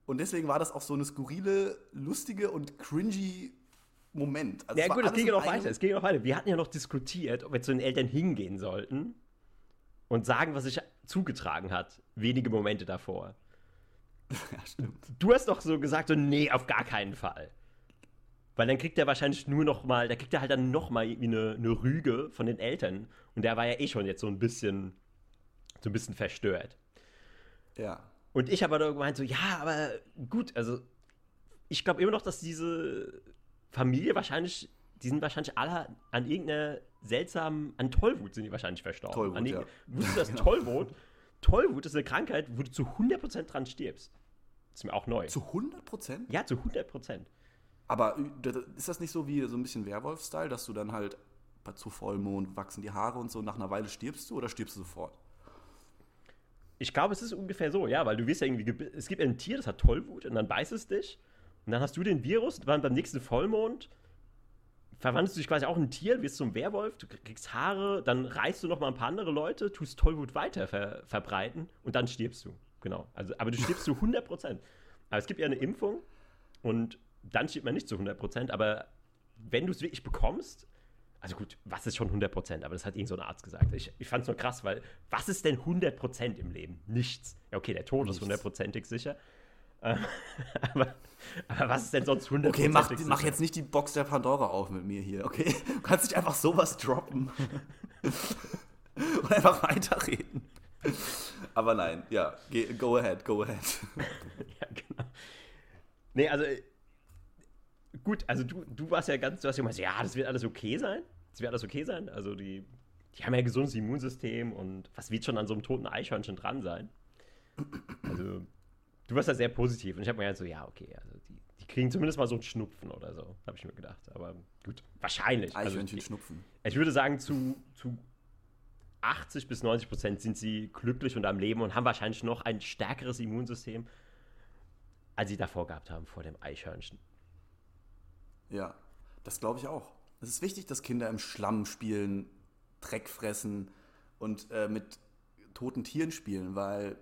Und deswegen war das auch so eine skurrile, lustige und cringy Moment. Also ja, gut, es ging ja noch weiter. Es ging noch weiter. Wir hatten ja noch diskutiert, ob wir zu den Eltern hingehen sollten und sagen, was sich zugetragen hat, wenige Momente davor. Ja, stimmt. Du hast doch so gesagt, so, nee, auf gar keinen Fall. Weil dann kriegt er wahrscheinlich nur noch mal, da kriegt er halt dann noch mal irgendwie eine, eine Rüge von den Eltern. Und der war ja eh schon jetzt so ein bisschen, so ein bisschen verstört. Ja. Und ich habe aber gemeint, so, ja, aber gut, also ich glaube immer noch, dass diese Familie wahrscheinlich die sind wahrscheinlich alle an irgendeiner seltsamen, an Tollwut sind die wahrscheinlich verstorben. Tollwut, an ja. Wusstest du, dass Genau. Tollwut, Tollwut ist eine Krankheit, wo du zu 100% dran stirbst. Das ist mir auch neu. Zu 100 Prozent? ja, zu 100%. Aber äh, ist das nicht so wie so ein bisschen Werwolf-Style, dass du dann halt zu Vollmond wachsen die Haare und so, nach einer Weile stirbst du oder stirbst du sofort? Ich glaube, es ist ungefähr so, ja, weil du wirst ja irgendwie, es gibt ein Tier, das hat Tollwut und dann beißt es dich und dann hast du den Virus, dann beim nächsten Vollmond verwandelst du dich quasi auch in ein Tier, wirst zum Werwolf, du kriegst Haare, dann reißt du noch mal ein paar andere Leute, tust Tollwut weiter ver verbreiten und dann stirbst du. Genau. Also, aber du stirbst zu 100 Prozent. Aber es gibt ja eine Impfung und dann stirbt man nicht zu 100 Prozent, aber wenn du es wirklich bekommst, also gut, was ist schon 100 Prozent? Aber das hat irgend so ein Arzt gesagt. Ich, ich fand es nur krass, weil was ist denn 100 Prozent im Leben? Nichts. Ja, okay, der Tod ist hundertprozentig sicher. Ähm, aber, aber was ist denn sonst Okay, hundertprozentig mach, sicher? mach jetzt nicht die Box der Pandora auf mit mir hier, okay? Du kannst nicht einfach sowas droppen. Und einfach weiterreden. Aber nein, ja, go ahead, go ahead. Ja, genau. Nee, also gut, also du, du warst ja ganz, du hast ja gemeint, ja, das wird alles okay sein. Das wird alles okay sein. Also die, die haben ja ein gesundes Immunsystem und was wird schon an so einem toten Eichhörnchen dran sein? Also du warst ja sehr positiv und ich habe mir halt so, ja, okay, also die, die kriegen zumindest mal so einen Schnupfen oder so, habe ich mir gedacht. Aber gut, wahrscheinlich. Also, Eichhörnchen die- schnupfen. ich würde sagen, zu, zu 80 bis 90 Prozent sind sie glücklich und am Leben und haben wahrscheinlich noch ein stärkeres Immunsystem, als sie davor gehabt haben, vor dem Eichhörnchen. Ja, das glaube ich auch. Es ist wichtig, dass Kinder im Schlamm spielen, Dreck fressen und äh, mit toten Tieren spielen, weil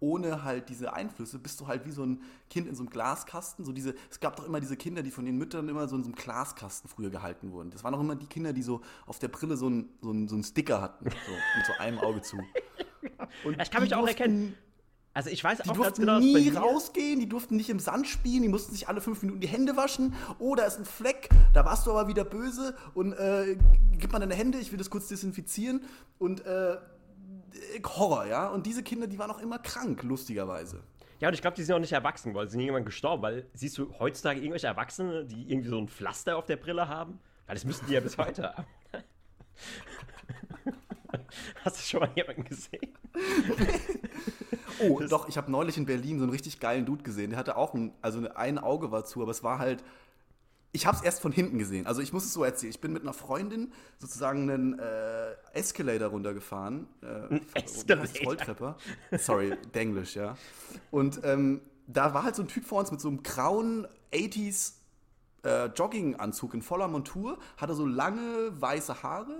ohne halt diese Einflüsse bist du halt wie so ein Kind in so einem Glaskasten. So diese, es gab doch immer diese Kinder, die von den Müttern immer so in so einem Glaskasten früher gehalten wurden. Das waren auch immer die Kinder, die so auf der Brille so einen so so einen Sticker hatten, so mit so einem Auge zu. Und Ich kann mich auch erkennen. Also ich weiß Die auch ganz durften genau, nie rausgehen, die durften nicht im Sand spielen, die mussten sich alle fünf Minuten die Hände waschen. Oh, da ist ein Fleck, da warst du aber wieder böse und äh, gib mal deine Hände, ich will das kurz desinfizieren. Und äh, Horror, ja. Und diese Kinder, die waren auch immer krank, lustigerweise. Ja, und ich glaube, die sind auch nicht erwachsen, weil sie sind irgendwann gestorben. Weil siehst du heutzutage irgendwelche Erwachsene, die irgendwie so ein Pflaster auf der Brille haben? Weil das müssten die ja bis heute haben. Hast du schon mal jemanden gesehen? Oh, doch, ich habe neulich in Berlin so einen richtig geilen Dude gesehen. Der hatte auch ein, also ein Auge war zu, aber es war halt. Ich habe es erst von hinten gesehen. Also ich muss es so erzählen. Ich bin mit einer Freundin sozusagen einen äh, Escalator runtergefahren. Äh, Escalator. Rolltreppe. Sorry, Denglisch, ja. Und ähm, da war halt so ein Typ vor uns mit so einem grauen 80s äh, Jogginganzug in voller Montur, hatte so lange weiße Haare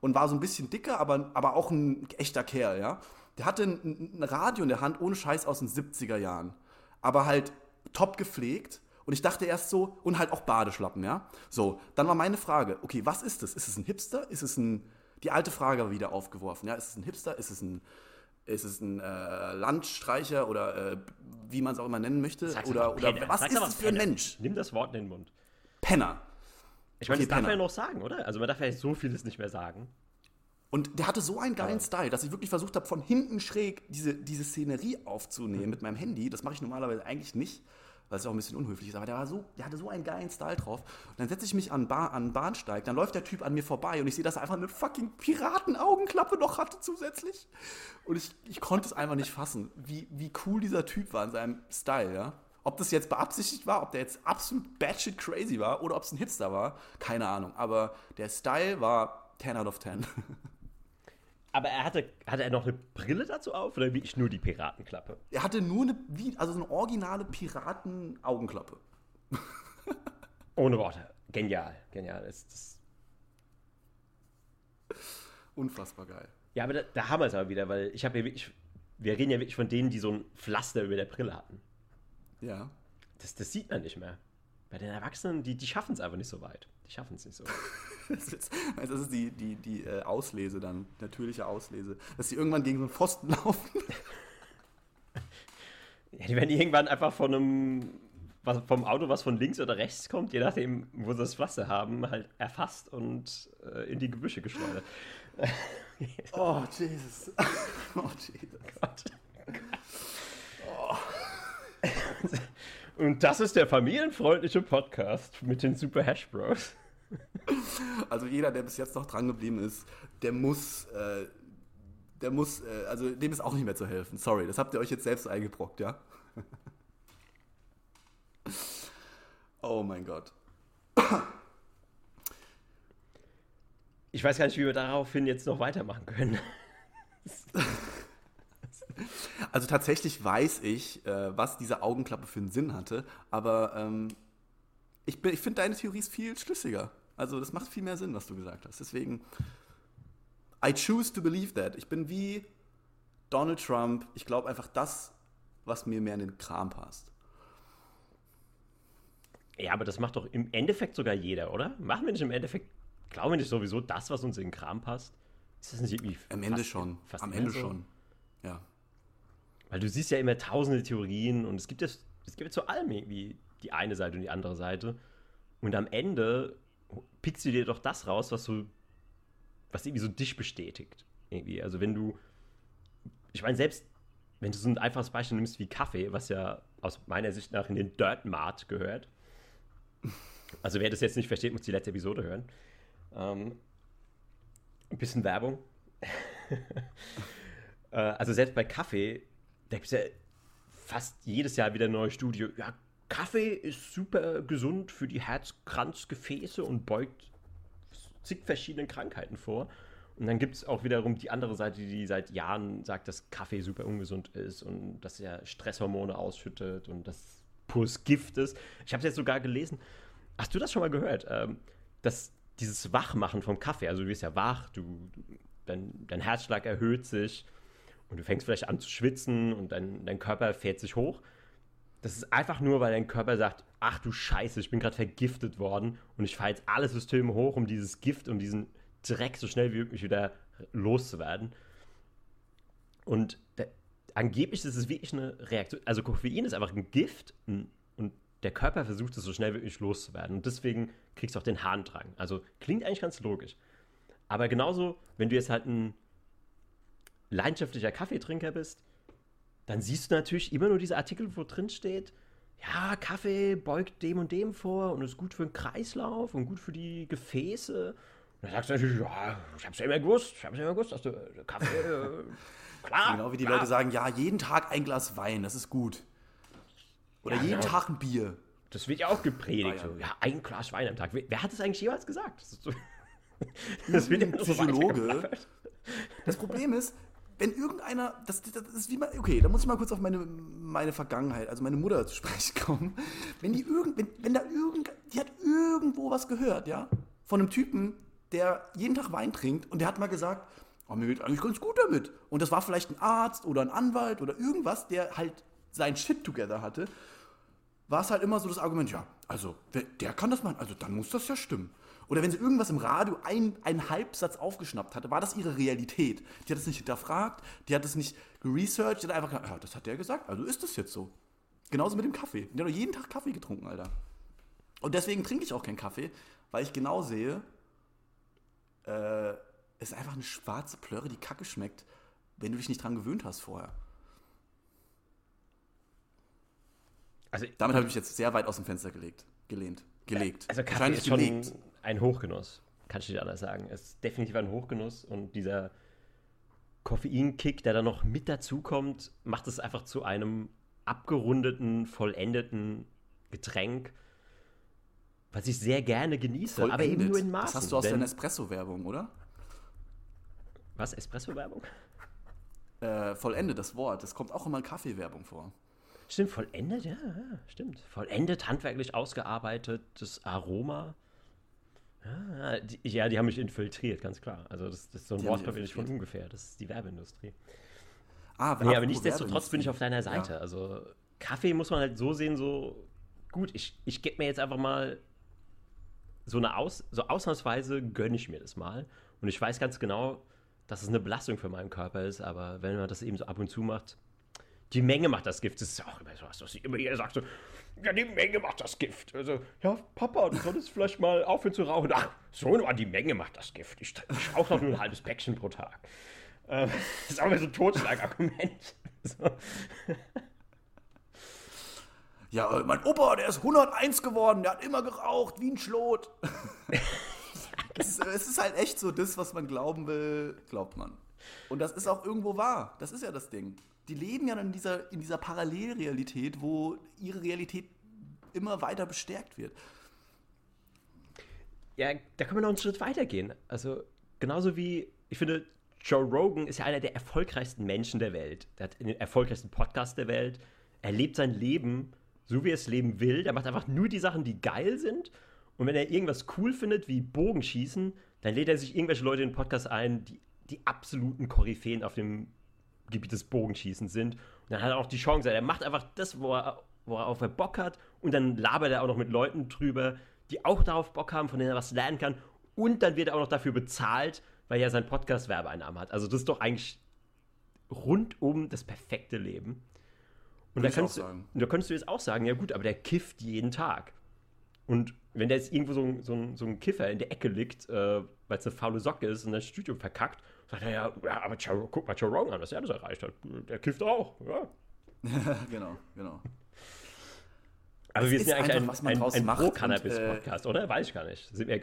und war so ein bisschen dicker, aber, aber auch ein echter Kerl, ja. Der hatte ein, ein Radio in der Hand, ohne Scheiß aus den 70er Jahren. Aber halt top gepflegt. Und ich dachte erst so, und halt auch Badeschlappen, ja. So, dann war meine Frage, okay, was ist das? Ist es ein Hipster? Ist es ein, die alte Frage war wieder aufgeworfen, ja. Ist es ein Hipster? Ist es ein, ist es ein äh, Landstreicher oder äh, wie man es auch immer nennen möchte? Sag's oder oder Penner. was Sag's ist es für ein Penner. Mensch? Nimm das Wort in den Mund. Penner. Ich meine, Okay, das darf man ja Penner. noch sagen, oder? Also man darf ja so vieles nicht mehr sagen. Und der hatte so einen geilen Style, dass ich wirklich versucht habe, von hinten schräg diese, diese Szenerie aufzunehmen mit meinem Handy. Das mache ich normalerweise eigentlich nicht, weil es auch ein bisschen unhöflich ist. Aber der, war so, der hatte so einen geilen Style drauf. Und dann setze ich mich an, Ba- an den Bahnsteig, dann läuft der Typ an mir vorbei und ich sehe, dass er einfach eine fucking Piratenaugenklappe noch hatte zusätzlich. Und ich, ich konnte es einfach nicht fassen, wie, wie cool dieser Typ war in seinem Style, ja. Ob das jetzt beabsichtigt war, ob der jetzt absolut batshit crazy war oder ob es ein Hipster war, keine Ahnung. Aber der Style war 10 out of 10. Aber er hatte, hatte er noch eine Brille dazu auf oder wirklich nur die Piratenklappe? Er hatte nur eine, wie, also so eine originale Piraten-Augenklappe. Ohne Worte. Genial, genial. Das, das, Unfassbar geil. ja, aber da, da haben wir es aber wieder, weil ich habe ja wirklich, wir reden ja wirklich von denen, die so ein Pflaster über der Brille hatten. Ja. Das, das sieht man nicht mehr. Bei den Erwachsenen, die, die schaffen es einfach nicht so weit. Die schaffen es nicht so weit. Das ist, das ist die, die, die äh, Auslese dann, natürliche Auslese. Dass sie irgendwann gegen so einen Pfosten laufen. Ja, die werden irgendwann einfach von einem, was, vom Auto, was von links oder rechts kommt, je nachdem, wo sie das Pflaster haben, halt erfasst und äh, in die Gebüsche geschleudert. Oh, Jesus. Oh, Jesus. Gott. Und das ist der familienfreundliche Podcast mit den Super Hash Bros. Also jeder, der bis jetzt noch dran geblieben ist, der muss, äh, der muss, äh, also dem ist auch nicht mehr zu helfen. Sorry, das habt ihr euch jetzt selbst eingebrockt, ja? oh mein Gott. Ich weiß gar nicht, wie wir daraufhin jetzt noch weitermachen können. Also tatsächlich weiß ich, äh, was diese Augenklappe für einen Sinn hatte, aber ähm, ich, ich finde deine Theorie ist viel schlüssiger. Also das macht viel mehr Sinn, was du gesagt hast. Deswegen, I choose to believe that. Ich bin wie Donald Trump. Ich glaube einfach das, was mir mehr in den Kram passt. Ja, aber das macht doch im Endeffekt sogar jeder, oder? Machen wir nicht im Endeffekt, glauben wir nicht sowieso das, was uns in den Kram passt? Ist das nicht irgendwie. Am Ende fast, schon. Fast Am Ende so? schon. Ja. Weil du siehst ja immer tausende Theorien und es gibt es, es gibt zu allem irgendwie die eine Seite und die andere Seite. Und am Ende pickst du dir doch das raus, was so, was irgendwie so dich bestätigt. Irgendwie. Also wenn du, ich meine, selbst wenn du so ein einfaches Beispiel nimmst wie Kaffee, was ja aus meiner Sicht nach in den Dirt Mart gehört. Also wer das jetzt nicht versteht, muss die letzte Episode hören. Ähm, ein bisschen Werbung. äh, also selbst bei Kaffee, da gibt es ja fast jedes Jahr wieder ein neues Studio. Ja, Kaffee ist super gesund für die Herzkranzgefäße und beugt zig verschiedenen Krankheiten vor. Und dann gibt es auch wiederum die andere Seite, die seit Jahren sagt, dass Kaffee super ungesund ist und dass er Stresshormone ausschüttet und dass pures Gift ist. Ich habe es jetzt sogar gelesen. Hast du das schon mal gehört? Ähm, dass dieses Wachmachen vom Kaffee, also du wirst ja wach, du, dein, dein Herzschlag erhöht sich und du fängst vielleicht an zu schwitzen und dein, dein Körper fährt sich hoch. Das ist einfach nur, weil dein Körper sagt, ach du Scheiße, ich bin gerade vergiftet worden und ich fahre jetzt alle Systeme hoch, um dieses Gift und diesen Dreck so schnell wie möglich wieder loszuwerden. Und der, angeblich ist es wirklich eine Reaktion. Also Koffein ist einfach ein Gift und der Körper versucht es so schnell wie möglich loszuwerden. Und deswegen kriegst du auch den Harndrang. Also klingt eigentlich ganz logisch. Aber genauso, wenn du jetzt halt ein leidenschaftlicher Kaffeetrinker bist, dann siehst du natürlich immer nur diese Artikel, wo drin steht, ja, Kaffee beugt dem und dem vor und ist gut für den Kreislauf und gut für die Gefäße. Und dann sagst du natürlich, ja, ich hab's ja immer gewusst, ich hab's ja immer gewusst, dass du äh, Kaffee, äh, klar. Genau wie die klar. Leute sagen, ja, jeden Tag ein Glas Wein, das ist gut. Oder ja, jeden genau. Tag ein Bier. Das wird ja auch gepredigt. Ah, ja. So. ja, ein Glas Wein am Tag. Wer, hat das eigentlich jemals gesagt? Das, so, das wird ja Psychologe. Das Problem ist, wenn irgendeiner, das, das ist wie mal, okay, da muss ich mal kurz auf meine, meine Vergangenheit, also meine Mutter zu sprechen kommen. Wenn die irgend, wenn, wenn da irgend, die hat irgendwo was gehört, ja, von einem Typen, der jeden Tag Wein trinkt und der hat mal gesagt, oh, mir geht eigentlich ganz gut damit. Und das war vielleicht ein Arzt oder ein Anwalt oder irgendwas, der halt sein Shit together hatte, war es halt immer so das Argument, ja, also der kann das machen, also dann muss das ja stimmen. Oder wenn sie irgendwas im Radio ein, einen Halbsatz aufgeschnappt hatte, war das ihre Realität. Die hat es nicht hinterfragt, die hat es nicht geresearched, die hat einfach gesagt, ja, das hat der gesagt, also ist das jetzt so. Genauso mit dem Kaffee. Die hat doch jeden Tag Kaffee getrunken, Alter. Und deswegen trinke ich auch keinen Kaffee, weil ich genau sehe, äh, es ist einfach eine schwarze Plörre, die kacke schmeckt, wenn du dich nicht dran gewöhnt hast vorher. Also, Damit habe ich mich jetzt sehr weit aus dem Fenster gelegt, gelehnt, gelegt. Also Kaffee ist schon gelegt. Ein Hochgenuss, kann ich dir anders sagen. Es ist definitiv ein Hochgenuss und dieser Koffeinkick, der da noch mit dazukommt, macht es einfach zu einem abgerundeten, vollendeten Getränk, was ich sehr gerne genieße, Vollendet. aber eben nur in Maßen. Das hast du aus deiner Espresso-Werbung, oder? Was, Espresso-Werbung? Äh, vollendet, das Wort. Das kommt auch immer in Kaffee-Werbung vor. Stimmt, vollendet, ja, ja, stimmt. Vollendet, handwerklich ausgearbeitetes Aroma. Ja die, ja, die haben mich infiltriert, ganz klar. Also das, das ist so ein Wortpapier nicht von ungefähr. Das ist die Werbeindustrie. Ah, nee, aber nichtsdestotrotz bin ich auf deiner Seite. Ja. Also Kaffee muss man halt so sehen, so gut, ich, ich gebe mir jetzt einfach mal so eine Aus, so ausnahmsweise gönne ich mir das mal. Und ich weiß ganz genau, dass es eine Belastung für meinen Körper ist, aber wenn man das eben so ab und zu macht, die Menge macht das Gift. Das ist auch immer so was, was sie immer hier sagt. So, ja, die Menge macht das Gift. Also, ja, Papa, du solltest vielleicht mal aufhören zu rauchen. Ach, so nur die Menge macht das Gift. Ich, ich rauche doch nur ein halbes Päckchen pro Tag. Ähm, das ist auch immer so ein Totschlagargument. so. Ja, mein Opa, der ist 101 geworden, der hat immer geraucht, wie ein Schlot. es, es ist halt echt so, das, was man glauben will, glaubt man. Und das ist auch irgendwo wahr. Das ist ja das Ding. Die leben ja in dieser, in dieser Parallelrealität, wo ihre Realität immer weiter bestärkt wird. Ja, da können wir noch einen Schritt weiter gehen. Also, genauso wie, ich finde, Joe Rogan ist ja einer der erfolgreichsten Menschen der Welt. Der hat den erfolgreichsten Podcast der Welt. Er lebt sein Leben so, wie er es leben will. Der macht einfach nur die Sachen, die geil sind. Und wenn er irgendwas cool findet, wie Bogenschießen, dann lädt er sich irgendwelche Leute in den Podcast ein, die die absoluten Koryphäen auf dem Gebiet des Bogenschießens sind. Und dann hat er auch die Chance. Er macht einfach das, wo er, worauf er Bock hat. Und dann labert er auch noch mit Leuten drüber, die auch darauf Bock haben, von denen er was lernen kann. Und dann wird er auch noch dafür bezahlt, weil er sein Podcast Werbeeinnahmen hat. Also das ist doch eigentlich rundum das perfekte Leben. Und da, kannst du, da könntest du jetzt auch sagen, ja gut, aber der kifft jeden Tag. Und wenn der jetzt irgendwo so ein, so so ein Kiffer in der Ecke liegt, äh, weil es eine faule Socke ist und das Studio verkackt, sagt er ja, ja aber Joe, guck mal Joe Rogan an, was er alles erreicht hat. Der kifft auch, ja. genau, genau. Aber wir sind ja eigentlich ein, ein, ein Pro-Cannabis-Podcast, äh, oder? Weiß ich gar nicht. Sind wir,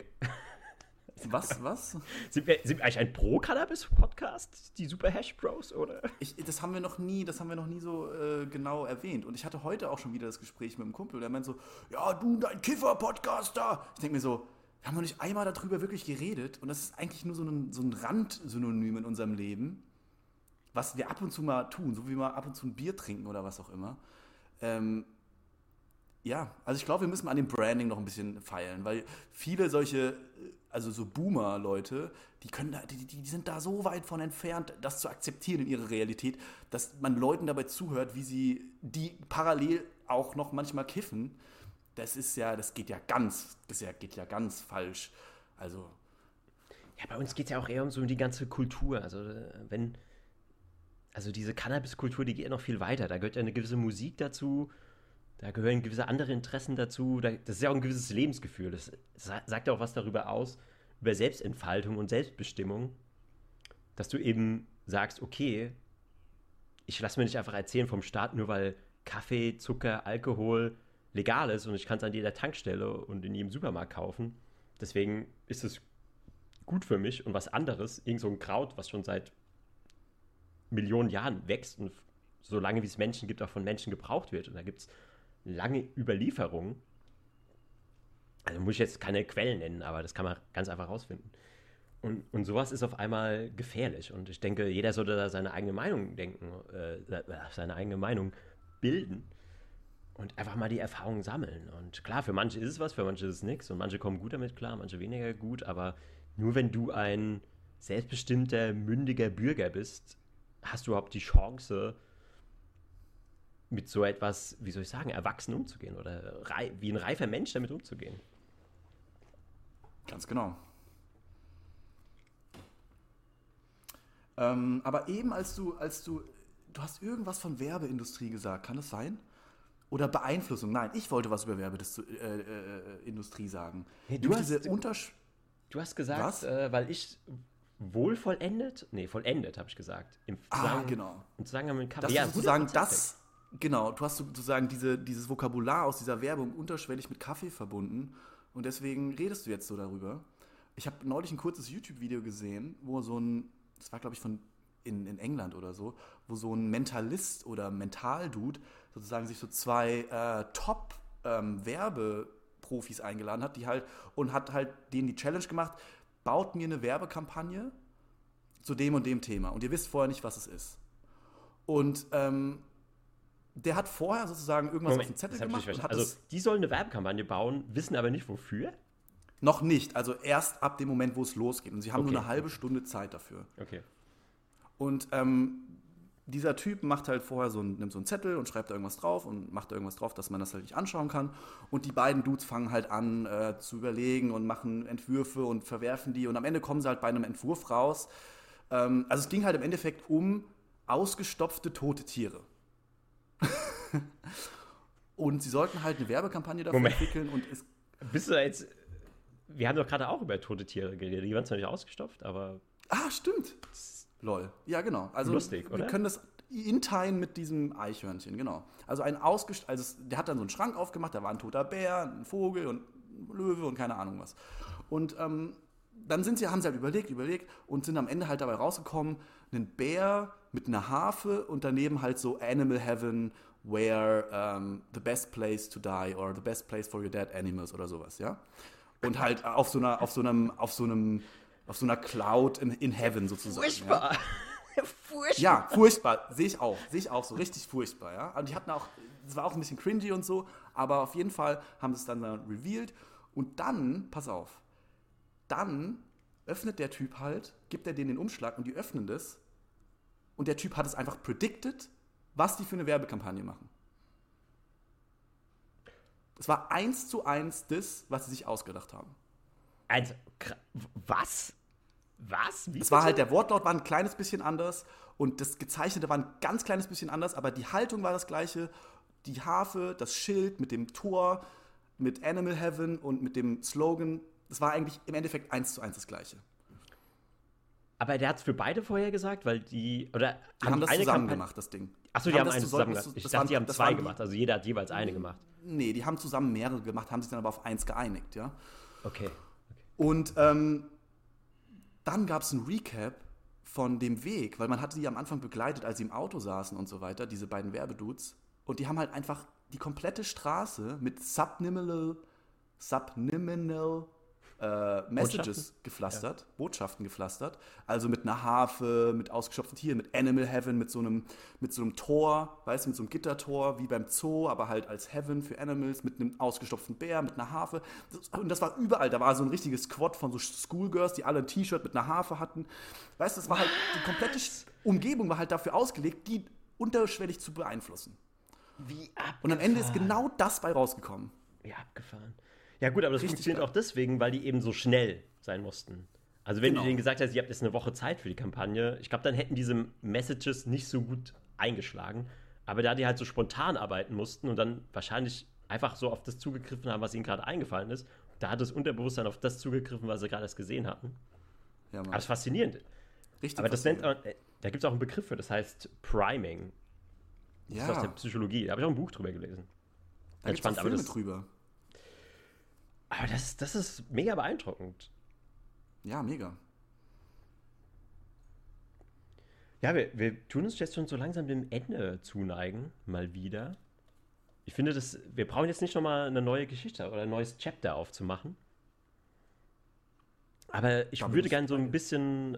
was, was? Sind wir, sind wir eigentlich ein Pro-Cannabis-Podcast, die Super Hash Bros, oder? Ich, das haben wir noch nie, das haben wir noch nie so äh, genau erwähnt. Und ich hatte heute auch schon wieder das Gespräch mit einem Kumpel, der meint so, ja, du, dein Kiffer-Podcaster. Ich denke mir so, wir haben noch nicht einmal darüber wirklich geredet. Und das ist eigentlich nur so ein, so ein Randsynonym in unserem Leben, was wir ab und zu mal tun, so wie wir ab und zu ein Bier trinken oder was auch immer. Ähm, ja, also ich glaube, wir müssen an dem Branding noch ein bisschen feilen, weil viele solche also so Boomer-Leute, die können da, die, die sind da so weit von entfernt, das zu akzeptieren in ihrer Realität, dass man Leuten dabei zuhört, wie sie die parallel auch noch manchmal kiffen. Das ist ja, das geht ja ganz, das geht ja ganz falsch. Also. Ja, bei uns geht es ja auch eher um so die ganze Kultur. Also wenn, also diese Cannabis-Kultur, die geht ja noch viel weiter. Da gehört ja eine gewisse Musik dazu. Da gehören gewisse andere Interessen dazu. Das ist ja auch ein gewisses Lebensgefühl. Das sagt ja auch was darüber aus, über Selbstentfaltung und Selbstbestimmung, dass du eben sagst, okay, ich lasse mir nicht einfach erzählen vom Staat, nur weil Kaffee, Zucker, Alkohol legal ist und ich kann es an jeder Tankstelle und in jedem Supermarkt kaufen. Deswegen ist es gut für mich und was anderes, irgend so ein Kraut, was schon seit Millionen Jahren wächst und so lange wie es Menschen gibt, auch von Menschen gebraucht wird. Und da gibt es lange Überlieferung. Also muss ich jetzt keine Quellen nennen, aber das kann man ganz einfach rausfinden. Und, und sowas ist auf einmal gefährlich. Und ich denke, jeder sollte da seine eigene Meinung denken, äh, seine eigene Meinung bilden und einfach mal die Erfahrungen sammeln. Und klar, für manche ist es was, für manche ist es nichts. Und manche kommen gut damit klar, manche weniger gut. Aber nur wenn du ein selbstbestimmter, mündiger Bürger bist, hast du überhaupt die Chance, mit so etwas, wie soll ich sagen, erwachsen umzugehen oder wie ein reifer Mensch damit umzugehen. Ganz genau. Ähm, aber eben als du, als du, du hast irgendwas von Werbeindustrie gesagt, kann das sein? Oder Beeinflussung? Nein, ich wollte was über Werbeindustrie äh, äh, sagen. Hey, du, hast, du, hast, gesagt, äh, weil ich wohl vollendet, nee, vollendet habe ich gesagt. Im ah, genau. Im Zusammenhang mit Kaffee. Das ja, sozusagen das, Genau, du hast sozusagen diese, dieses Vokabular aus dieser Werbung unterschwellig mit Kaffee verbunden und deswegen redest du jetzt so darüber. Ich habe neulich ein kurzes YouTube-Video gesehen, wo so ein, das war glaube ich von in, in England oder so, wo so ein Mentalist oder Mental-Dude sozusagen sich so zwei äh, Top-Werbeprofis ähm, eingeladen hat, die halt und hat halt denen die Challenge gemacht, baut mir eine Werbekampagne zu dem und dem Thema und ihr wisst vorher nicht, was es ist. Und ähm, der hat vorher sozusagen irgendwas Moment, auf den Zettel gemacht. also, die sollen eine Werbekampagne bauen, wissen aber nicht wofür? Noch nicht. Also erst ab dem Moment, wo es losgeht. Und sie haben okay. nur eine halbe Stunde Zeit dafür. Okay. Und ähm, dieser Typ macht halt vorher so, nimmt so einen Zettel und schreibt da irgendwas drauf und macht da irgendwas drauf, dass man das halt nicht anschauen kann. Und die beiden Dudes fangen halt an äh, zu überlegen und machen Entwürfe und verwerfen die. Und am Ende kommen sie halt bei einem Entwurf raus. Ähm, also es ging halt im Endeffekt um ausgestopfte tote Tiere. und sie sollten halt eine Werbekampagne dafür Moment. entwickeln und es. Bist du da jetzt. Wir haben doch gerade auch über tote Tiere geredet. Die waren zwar nicht ausgestopft, aber. Ah, stimmt. Lol. Ja, genau. Also, Lustig, oder? Wir können das. in Time mit diesem Eichhörnchen, genau. Also ein ausgest also der hat dann so einen Schrank aufgemacht, da war ein toter Bär, ein Vogel und ein Löwe und keine Ahnung was. Und ähm, dann sind sie, haben sie halt überlegt, überlegt und sind am Ende halt dabei rausgekommen, einen Bär mit einer Harfe und daneben halt so Animal Heaven, where um, the best place to die or the best place for your dead animals oder sowas, ja. Und halt auf so einer, auf so einem, auf so einem, auf so einer Cloud in, in Heaven sozusagen. Furchtbar. Ja, furchtbar. Ja, furchtbar. Sehe ich auch. Sehe ich auch so. Richtig furchtbar, ja. Und die hatten auch, es war auch ein bisschen cringy und so, aber auf jeden Fall haben sie es dann, dann revealed. Und dann, pass auf, dann öffnet der Typ halt, gibt er denen den Umschlag und die öffnen das. Und der Typ hat es einfach predicted, was die für eine Werbekampagne machen. Es war eins zu eins das, was sie sich ausgedacht haben. Also, was? Was? Wie es war halt, der Wortlaut war ein kleines bisschen anders und das Gezeichnete war ein ganz kleines bisschen anders, aber die Haltung war das gleiche. Die Harfe, das Schild mit dem Tor, mit Animal Heaven und mit dem Slogan das war eigentlich im Endeffekt eins zu eins das Gleiche. Aber der hat es für beide vorher gesagt, weil die. Oder die haben, haben das zusammen Kampagne gemacht, das Ding. Achso, die, die haben, haben eine zusammen gemacht. Ich dachte, waren, die haben zwei gemacht. Also jeder hat jeweils eine gemacht. Nee, die haben zusammen mehrere gemacht, haben sich dann aber auf eins geeinigt, ja. Okay. Und ähm, dann gab es ein Recap von dem Weg, weil man hatte die am Anfang begleitet, als sie im Auto saßen und so weiter, diese beiden Werbedudes. Und die haben halt einfach die komplette Straße mit Subliminal, Subliminal äh, Messages gepflastert, ja. Botschaften gepflastert. Also mit einer Harfe, mit ausgestopften Tieren, mit Animal Heaven, mit so einem, mit so einem Tor, weißt du, mit so einem Gittertor, wie beim Zoo, aber halt als Heaven für Animals, mit einem ausgestopften Bär, mit einer Harfe. Und das war überall. Da war so ein richtiges Squad von so Schoolgirls, die alle ein T-Shirt mit einer Harfe hatten. Weißt du, das war halt, die komplette Umgebung war halt dafür ausgelegt, die unterschwellig zu beeinflussen. Wie abgefahren. Und am Ende ist genau das bei rausgekommen. Wie abgefahren. Ja, gut, aber das funktioniert auch deswegen, weil die eben so schnell sein mussten. Also, wenn genau. du denen gesagt hast, ihr habt jetzt eine Woche Zeit für die Kampagne, ich glaube, dann hätten diese Messages nicht so gut eingeschlagen. Aber da die halt so spontan arbeiten mussten und dann wahrscheinlich einfach so auf das zugegriffen haben, was ihnen gerade eingefallen ist, da hat das Unterbewusstsein auf das zugegriffen, was sie gerade erst gesehen hatten. Ja, Mann. Aber das ist faszinierend. Richtig. Aber das nennt, äh, da gibt es auch einen Begriff für, das heißt Priming. Das ja. ist aus der Psychologie. Da habe ich auch ein Buch drüber gelesen. Da Ganz spannend, aber das, drüber. Aber das, das ist mega beeindruckend. Ja, mega. Ja, wir, wir tun uns jetzt schon so langsam dem Ende zuneigen, mal wieder. Ich finde, das, wir brauchen jetzt nicht nochmal eine neue Geschichte oder ein neues Chapter aufzumachen. Aber ich würde gerne so ein bisschen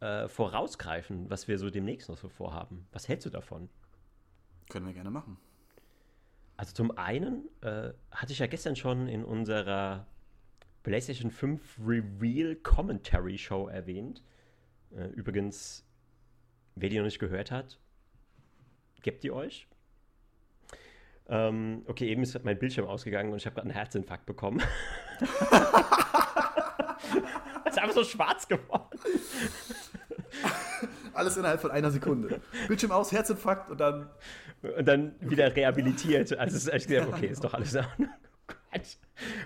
äh, vorausgreifen, was wir so demnächst noch so vorhaben. Was hältst du davon? Können wir gerne machen. Also zum einen äh, hatte ich ja gestern schon in unserer PlayStation 5 Reveal Commentary Show erwähnt. Äh, übrigens, wer die noch nicht gehört hat, gebt die euch. Ähm, okay, eben ist mein Bildschirm ausgegangen und ich habe gerade einen Herzinfarkt bekommen. ist einfach so schwarz geworden. Alles innerhalb von einer Sekunde. Bildschirm aus, Herzinfarkt und dann und dann wieder rehabilitiert. Also es ist echt gesagt, okay, ist doch alles in Ordnung. Oh Gott.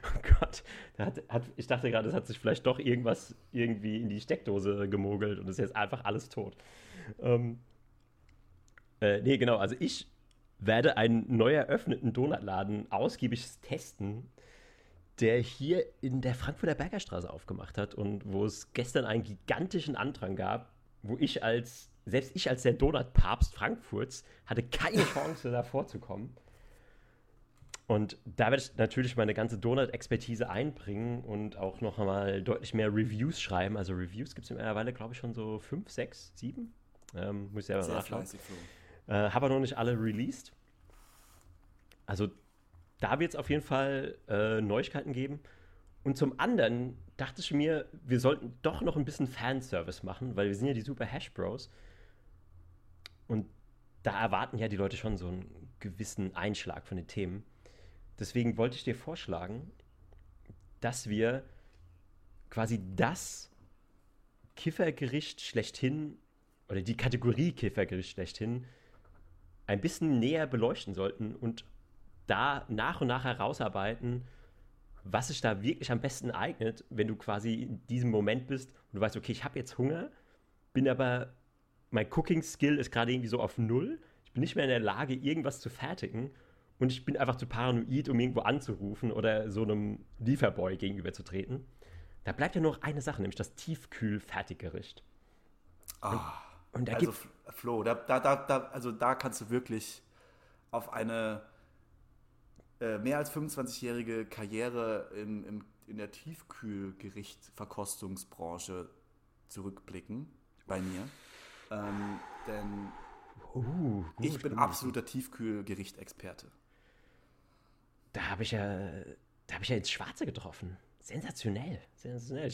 Oh Gott. Hat, hat, ich dachte gerade, es hat sich vielleicht doch irgendwas irgendwie in die Steckdose gemogelt und ist jetzt einfach alles tot. Ähm, äh, nee, genau. Also ich werde einen neu eröffneten Donutladen ausgiebig testen, der hier in der Frankfurter Bergerstraße aufgemacht hat und wo es gestern einen gigantischen Andrang gab, wo ich als selbst ich als der Donut-Papst Frankfurts hatte keine Chance, da vorzukommen. Und da werde ich natürlich meine ganze Donut-Expertise einbringen und auch noch einmal deutlich mehr Reviews schreiben. Also Reviews gibt es mittlerweile, glaube ich, schon so fünf, sechs, sieben. Ähm, muss ich selber Sehr nachschauen. Äh, Habe noch nicht alle released. Also da wird es auf jeden Fall äh, Neuigkeiten geben. Und zum anderen dachte ich mir, wir sollten doch noch ein bisschen Fanservice machen, weil wir sind ja die Super Hash Bros. Und da erwarten ja die Leute schon so einen gewissen Einschlag von den Themen. Deswegen wollte ich dir vorschlagen, dass wir quasi das Kiffergericht schlechthin oder die Kategorie Kiffergericht schlechthin ein bisschen näher beleuchten sollten und da nach und nach herausarbeiten, was sich da wirklich am besten eignet, wenn du quasi in diesem Moment bist und du weißt, okay, ich habe jetzt Hunger, bin aber mein Cooking-Skill ist gerade irgendwie so auf Null. Ich bin nicht mehr in der Lage, irgendwas zu fertigen. Und ich bin einfach zu paranoid, um irgendwo anzurufen oder so einem Lieferboy gegenüberzutreten. Da bleibt ja nur noch eine Sache, nämlich das Tiefkühl-Fertiggericht. Ah, und, und also Flo, da, da, da, da, also da kannst du wirklich auf eine äh, mehr als 25-jährige Karriere in, in, in der Tiefkühlgericht-Verkostungsbranche zurückblicken bei mir. Ähm, denn uh, gut, ich bin absoluter Tiefkühlgericht-Experte. Da habe ich ja, da habe ich ja ins Schwarze getroffen. Sensationell, sensationell.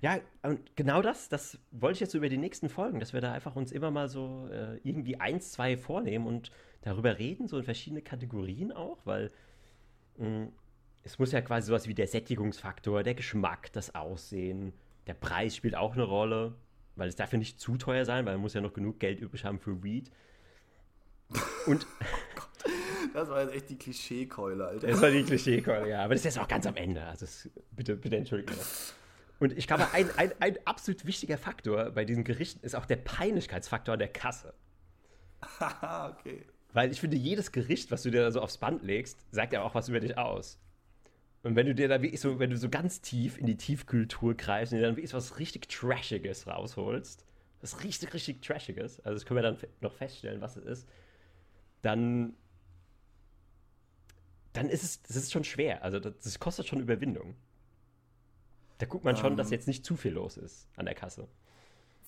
Ja, und genau das, das wollte ich jetzt über die nächsten Folgen, dass wir da einfach uns immer mal so äh, irgendwie eins, zwei vornehmen und darüber reden, so in verschiedene Kategorien auch, weil es muss ja quasi sowas wie der Sättigungsfaktor, der Geschmack, das Aussehen, der Preis spielt auch eine Rolle, weil es darf ja nicht zu teuer sein, weil man muss ja noch genug Geld übrig haben für Weed. Und das war jetzt echt die Klischeekeule, Alter. Das war die Klischeekeule, ja. Aber das ist jetzt auch ganz am Ende. Also das, bitte, bitte entschuldige das. Und ich glaube, ein, ein, ein absolut wichtiger Faktor bei diesen Gerichten ist auch der Peinlichkeitsfaktor an der Kasse. okay. Weil ich finde, jedes Gericht, was du dir da so aufs Band legst, sagt ja auch was über dich aus. Und wenn du dir da wirklich so, wenn du so ganz tief in die Tiefkühltour greifst und dir dann wirklich so was richtig Trashiges rausholst, was richtig, richtig Trashiges, also das können wir dann noch feststellen, was es ist, dann, dann ist es, das ist schon schwer. Also das, das kostet schon Überwindung. Da guckt man schon, ähm, dass jetzt nicht zu viel los ist an der Kasse.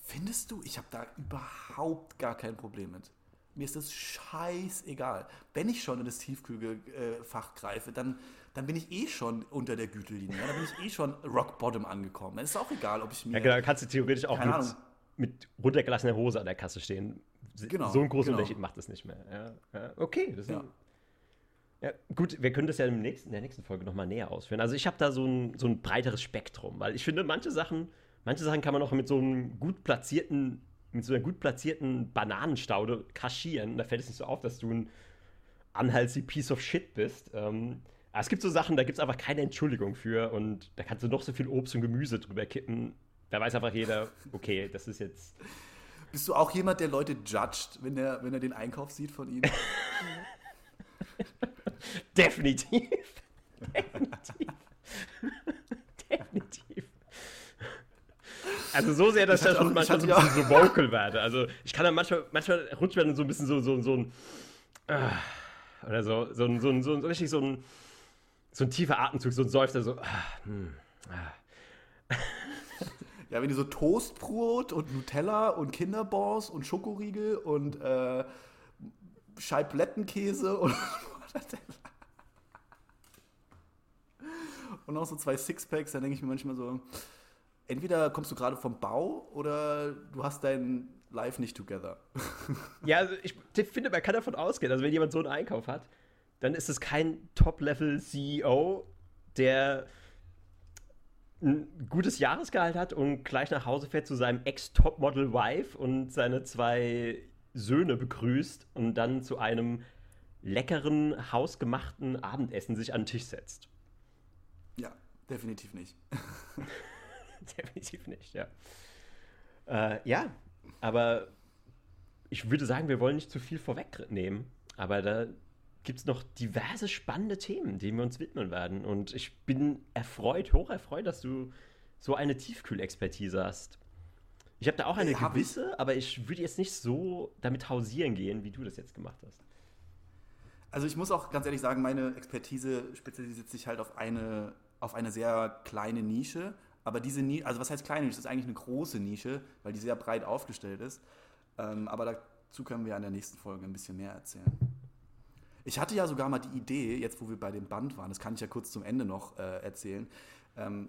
Findest du? Ich habe da überhaupt gar kein Problem mit. Mir ist das scheißegal. Wenn ich schon in das Tiefkühlfach greife, dann, dann bin ich eh schon unter der Gütelinie. Dann bin ich eh schon Rock Bottom angekommen. Dann ist auch egal, ob ich mir. Ja, genau, kannst du theoretisch auch mit, mit, runtergelassener Hose an der Kasse stehen. Genau, so einen großen genau. Unterschied macht es nicht mehr. Ja, ja. Okay, das ist ja. Ja, gut, wir können das ja im nächsten, in der nächsten Folge nochmal näher ausführen. Also ich habe da so ein, so ein breiteres Spektrum, weil ich finde, manche Sachen, manche Sachen kann man auch mit so einem gut platzierten mit so einer gut platzierten Bananenstaude kaschieren. Da fällt es nicht so auf, dass du ein unhealthy Piece of Shit bist. Ähm, aber es gibt so Sachen, da gibt es einfach keine Entschuldigung für und da kannst du noch so viel Obst und Gemüse drüber kippen. Da weiß einfach jeder, okay, das ist jetzt. Bist du auch jemand, der Leute judgt, wenn er, wenn er den Einkauf sieht von ihnen? Definitiv. Definitiv. Definitiv. Also so sehr, dass ich, ich schon manchmal so ein bisschen so vocal werde. Also ich kann dann manchmal, manchmal rutscht mir dann so ein bisschen so, so, so ein äh, oder so, so ein, so ein, so ein, richtig so ein, so ein tiefer Atemzug, so ein Seufzer, so. Ah, hm, ah. Ja, wenn die so Toastbrot und Nutella und Kinderballs und Schokoriegel und äh, Scheiblettenkäse und und auch so zwei Sixpacks, dann denke ich mir manchmal so, entweder kommst du gerade vom Bau oder du hast dein Life nicht together. ja, also ich finde, man kann davon ausgehen, also wenn jemand so einen Einkauf hat, dann ist es kein Top-Level-CEO, der ein gutes Jahresgehalt hat und gleich nach Hause fährt zu seinem Ex-Top-Model-Wife und seine zwei Söhne begrüßt und dann zu einem leckeren, hausgemachten Abendessen sich an den Tisch setzt. Ja, definitiv nicht. Definitiv nicht, ja. Äh, ja, aber ich würde sagen, wir wollen nicht zu viel vorwegnehmen, aber da gibt es noch diverse spannende Themen, denen wir uns widmen werden. Und ich bin erfreut, hoch erfreut, dass du so eine Tiefkühlexpertise hast. Ich habe da auch eine ja, gewisse, ich. aber ich würde jetzt nicht so damit hausieren gehen, wie du das jetzt gemacht hast. Also ich muss auch ganz ehrlich sagen, meine Expertise spezialisiert sich halt auf eine, auf eine sehr kleine Nische. Aber diese Nische, also was heißt kleine Nische? Das ist eigentlich eine große Nische, weil die sehr breit aufgestellt ist. Ähm, aber dazu können wir in der nächsten Folge ein bisschen mehr erzählen. Ich hatte ja sogar mal die Idee, jetzt wo wir bei dem Band waren, das kann ich ja kurz zum Ende noch äh, erzählen. Ähm,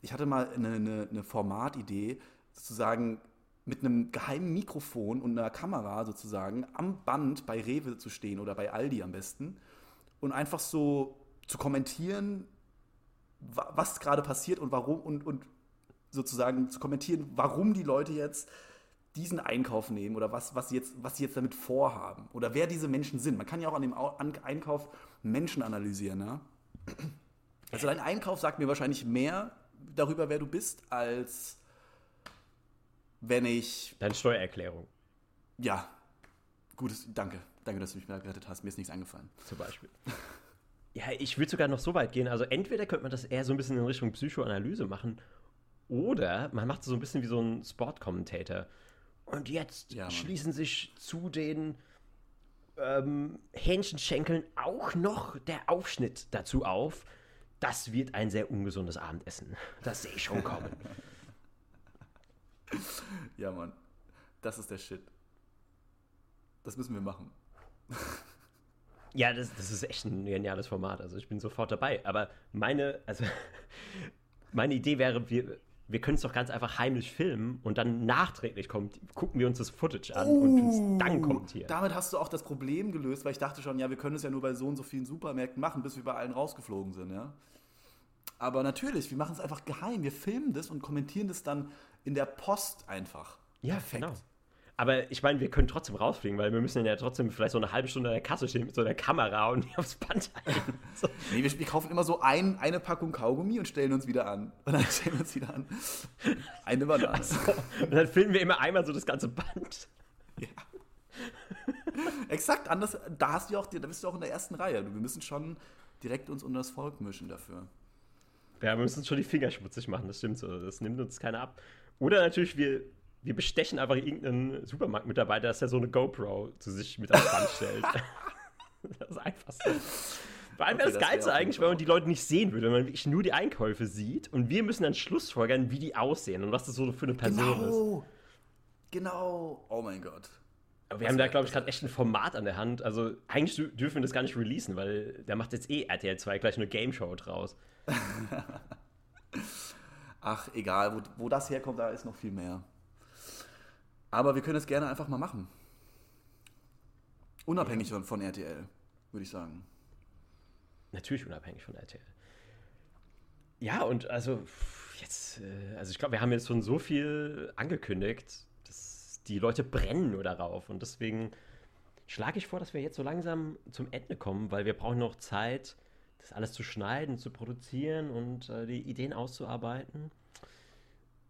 ich hatte mal eine, eine, eine Formatidee, sozusagen mit einem geheimen Mikrofon und einer Kamera sozusagen am Band bei Rewe zu stehen oder bei Aldi am besten und einfach so zu kommentieren, was gerade passiert und warum und, und sozusagen zu kommentieren, warum die Leute jetzt diesen Einkauf nehmen oder was, was, sie jetzt, was sie jetzt damit vorhaben oder wer diese Menschen sind. Man kann ja auch an dem Einkauf Menschen analysieren. Ne? Also dein Einkauf sagt mir wahrscheinlich mehr darüber, wer du bist, als wenn ich. Deine Steuererklärung. Ja, gutes, danke. Danke, dass du mich gerettet hast. Mir ist nichts eingefallen. Zum Beispiel. Ja, ich würde sogar noch so weit gehen. Also entweder könnte man das eher so ein bisschen in Richtung Psychoanalyse machen oder man macht es so ein bisschen wie so ein Sportkommentator. Und jetzt Ja, schließen sich zu den ähm, Hähnchenschenkeln auch noch der Aufschnitt dazu auf. Das wird ein sehr ungesundes Abendessen. Das sehe ich schon kommen. Ja, Mann. Das ist der Shit. Das müssen wir machen. Ja, das, das ist echt ein geniales Format. Also ich bin sofort dabei. Aber meine, also meine Idee wäre, wir, wir können es doch ganz einfach heimlich filmen und dann nachträglich kommt, gucken wir uns das Footage an und uns dann kommentieren. Damit hast du auch das Problem gelöst, weil ich dachte schon, ja, wir können es ja nur bei so und so vielen Supermärkten machen, bis wir bei allen rausgeflogen sind, ja. Aber natürlich, wir machen es einfach geheim. Wir filmen das und kommentieren das dann in der Post einfach. Ja, Perfekt. genau. Aber ich meine, wir können trotzdem rausfliegen, weil wir müssen ja trotzdem vielleicht so eine halbe Stunde an der Kasse stehen mit so einer Kamera und die aufs Band halten. So. Nee, wir, wir kaufen immer so ein, eine Packung Kaugummi und stellen uns wieder an. Und dann stellen wir uns wieder an. Eine Banane. Und dann filmen wir immer einmal so das ganze Band. Exakt, anders, da hast du ja auch, da bist du auch in der ersten Reihe. Wir müssen schon direkt uns unter das Volk mischen dafür. Ja, wir müssen uns schon die Finger schmutzig machen, das stimmt so. Das nimmt uns keiner ab. Oder natürlich, wir, wir bestechen einfach irgendeinen Supermarktmitarbeiter, dass er so eine GoPro zu sich mit ans Band stellt. das ist einfach so. Vor allem wäre Okay, das das Geilste wäre eigentlich, wenn man die Leute nicht sehen würde, wenn man wirklich nur die Einkäufe sieht und wir müssen dann Schlussfolgern, wie die aussehen und was das so für eine Person ist. Genau. Genau. Oh mein Gott. Aber wir Das haben da, glaube ich, gerade echt ein Format an der Hand. Also eigentlich dü- dürfen wir das gar nicht releasen, weil der macht jetzt eh RTL 2 gleich eine Game Show draus. Ach, egal, wo, wo das herkommt, da ist noch viel mehr. Aber wir können es gerne einfach mal machen. Unabhängig von, von RTL, würde ich sagen. Natürlich unabhängig von RTL. Ja, und also jetzt, äh, also ich glaube, wir haben jetzt schon so viel angekündigt, dass die Leute brennen nur darauf. Und deswegen schlage ich vor, dass wir jetzt so langsam zum Ende kommen, weil wir brauchen noch Zeit, das alles zu schneiden, zu produzieren und äh, die Ideen auszuarbeiten.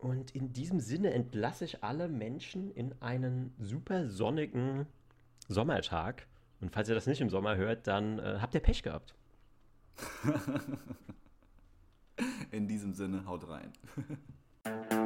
Und in diesem Sinne entlasse ich alle Menschen in einen super sonnigen Sommertag. Und falls ihr das nicht im Sommer hört, dann äh, habt ihr Pech gehabt. In diesem Sinne, haut rein.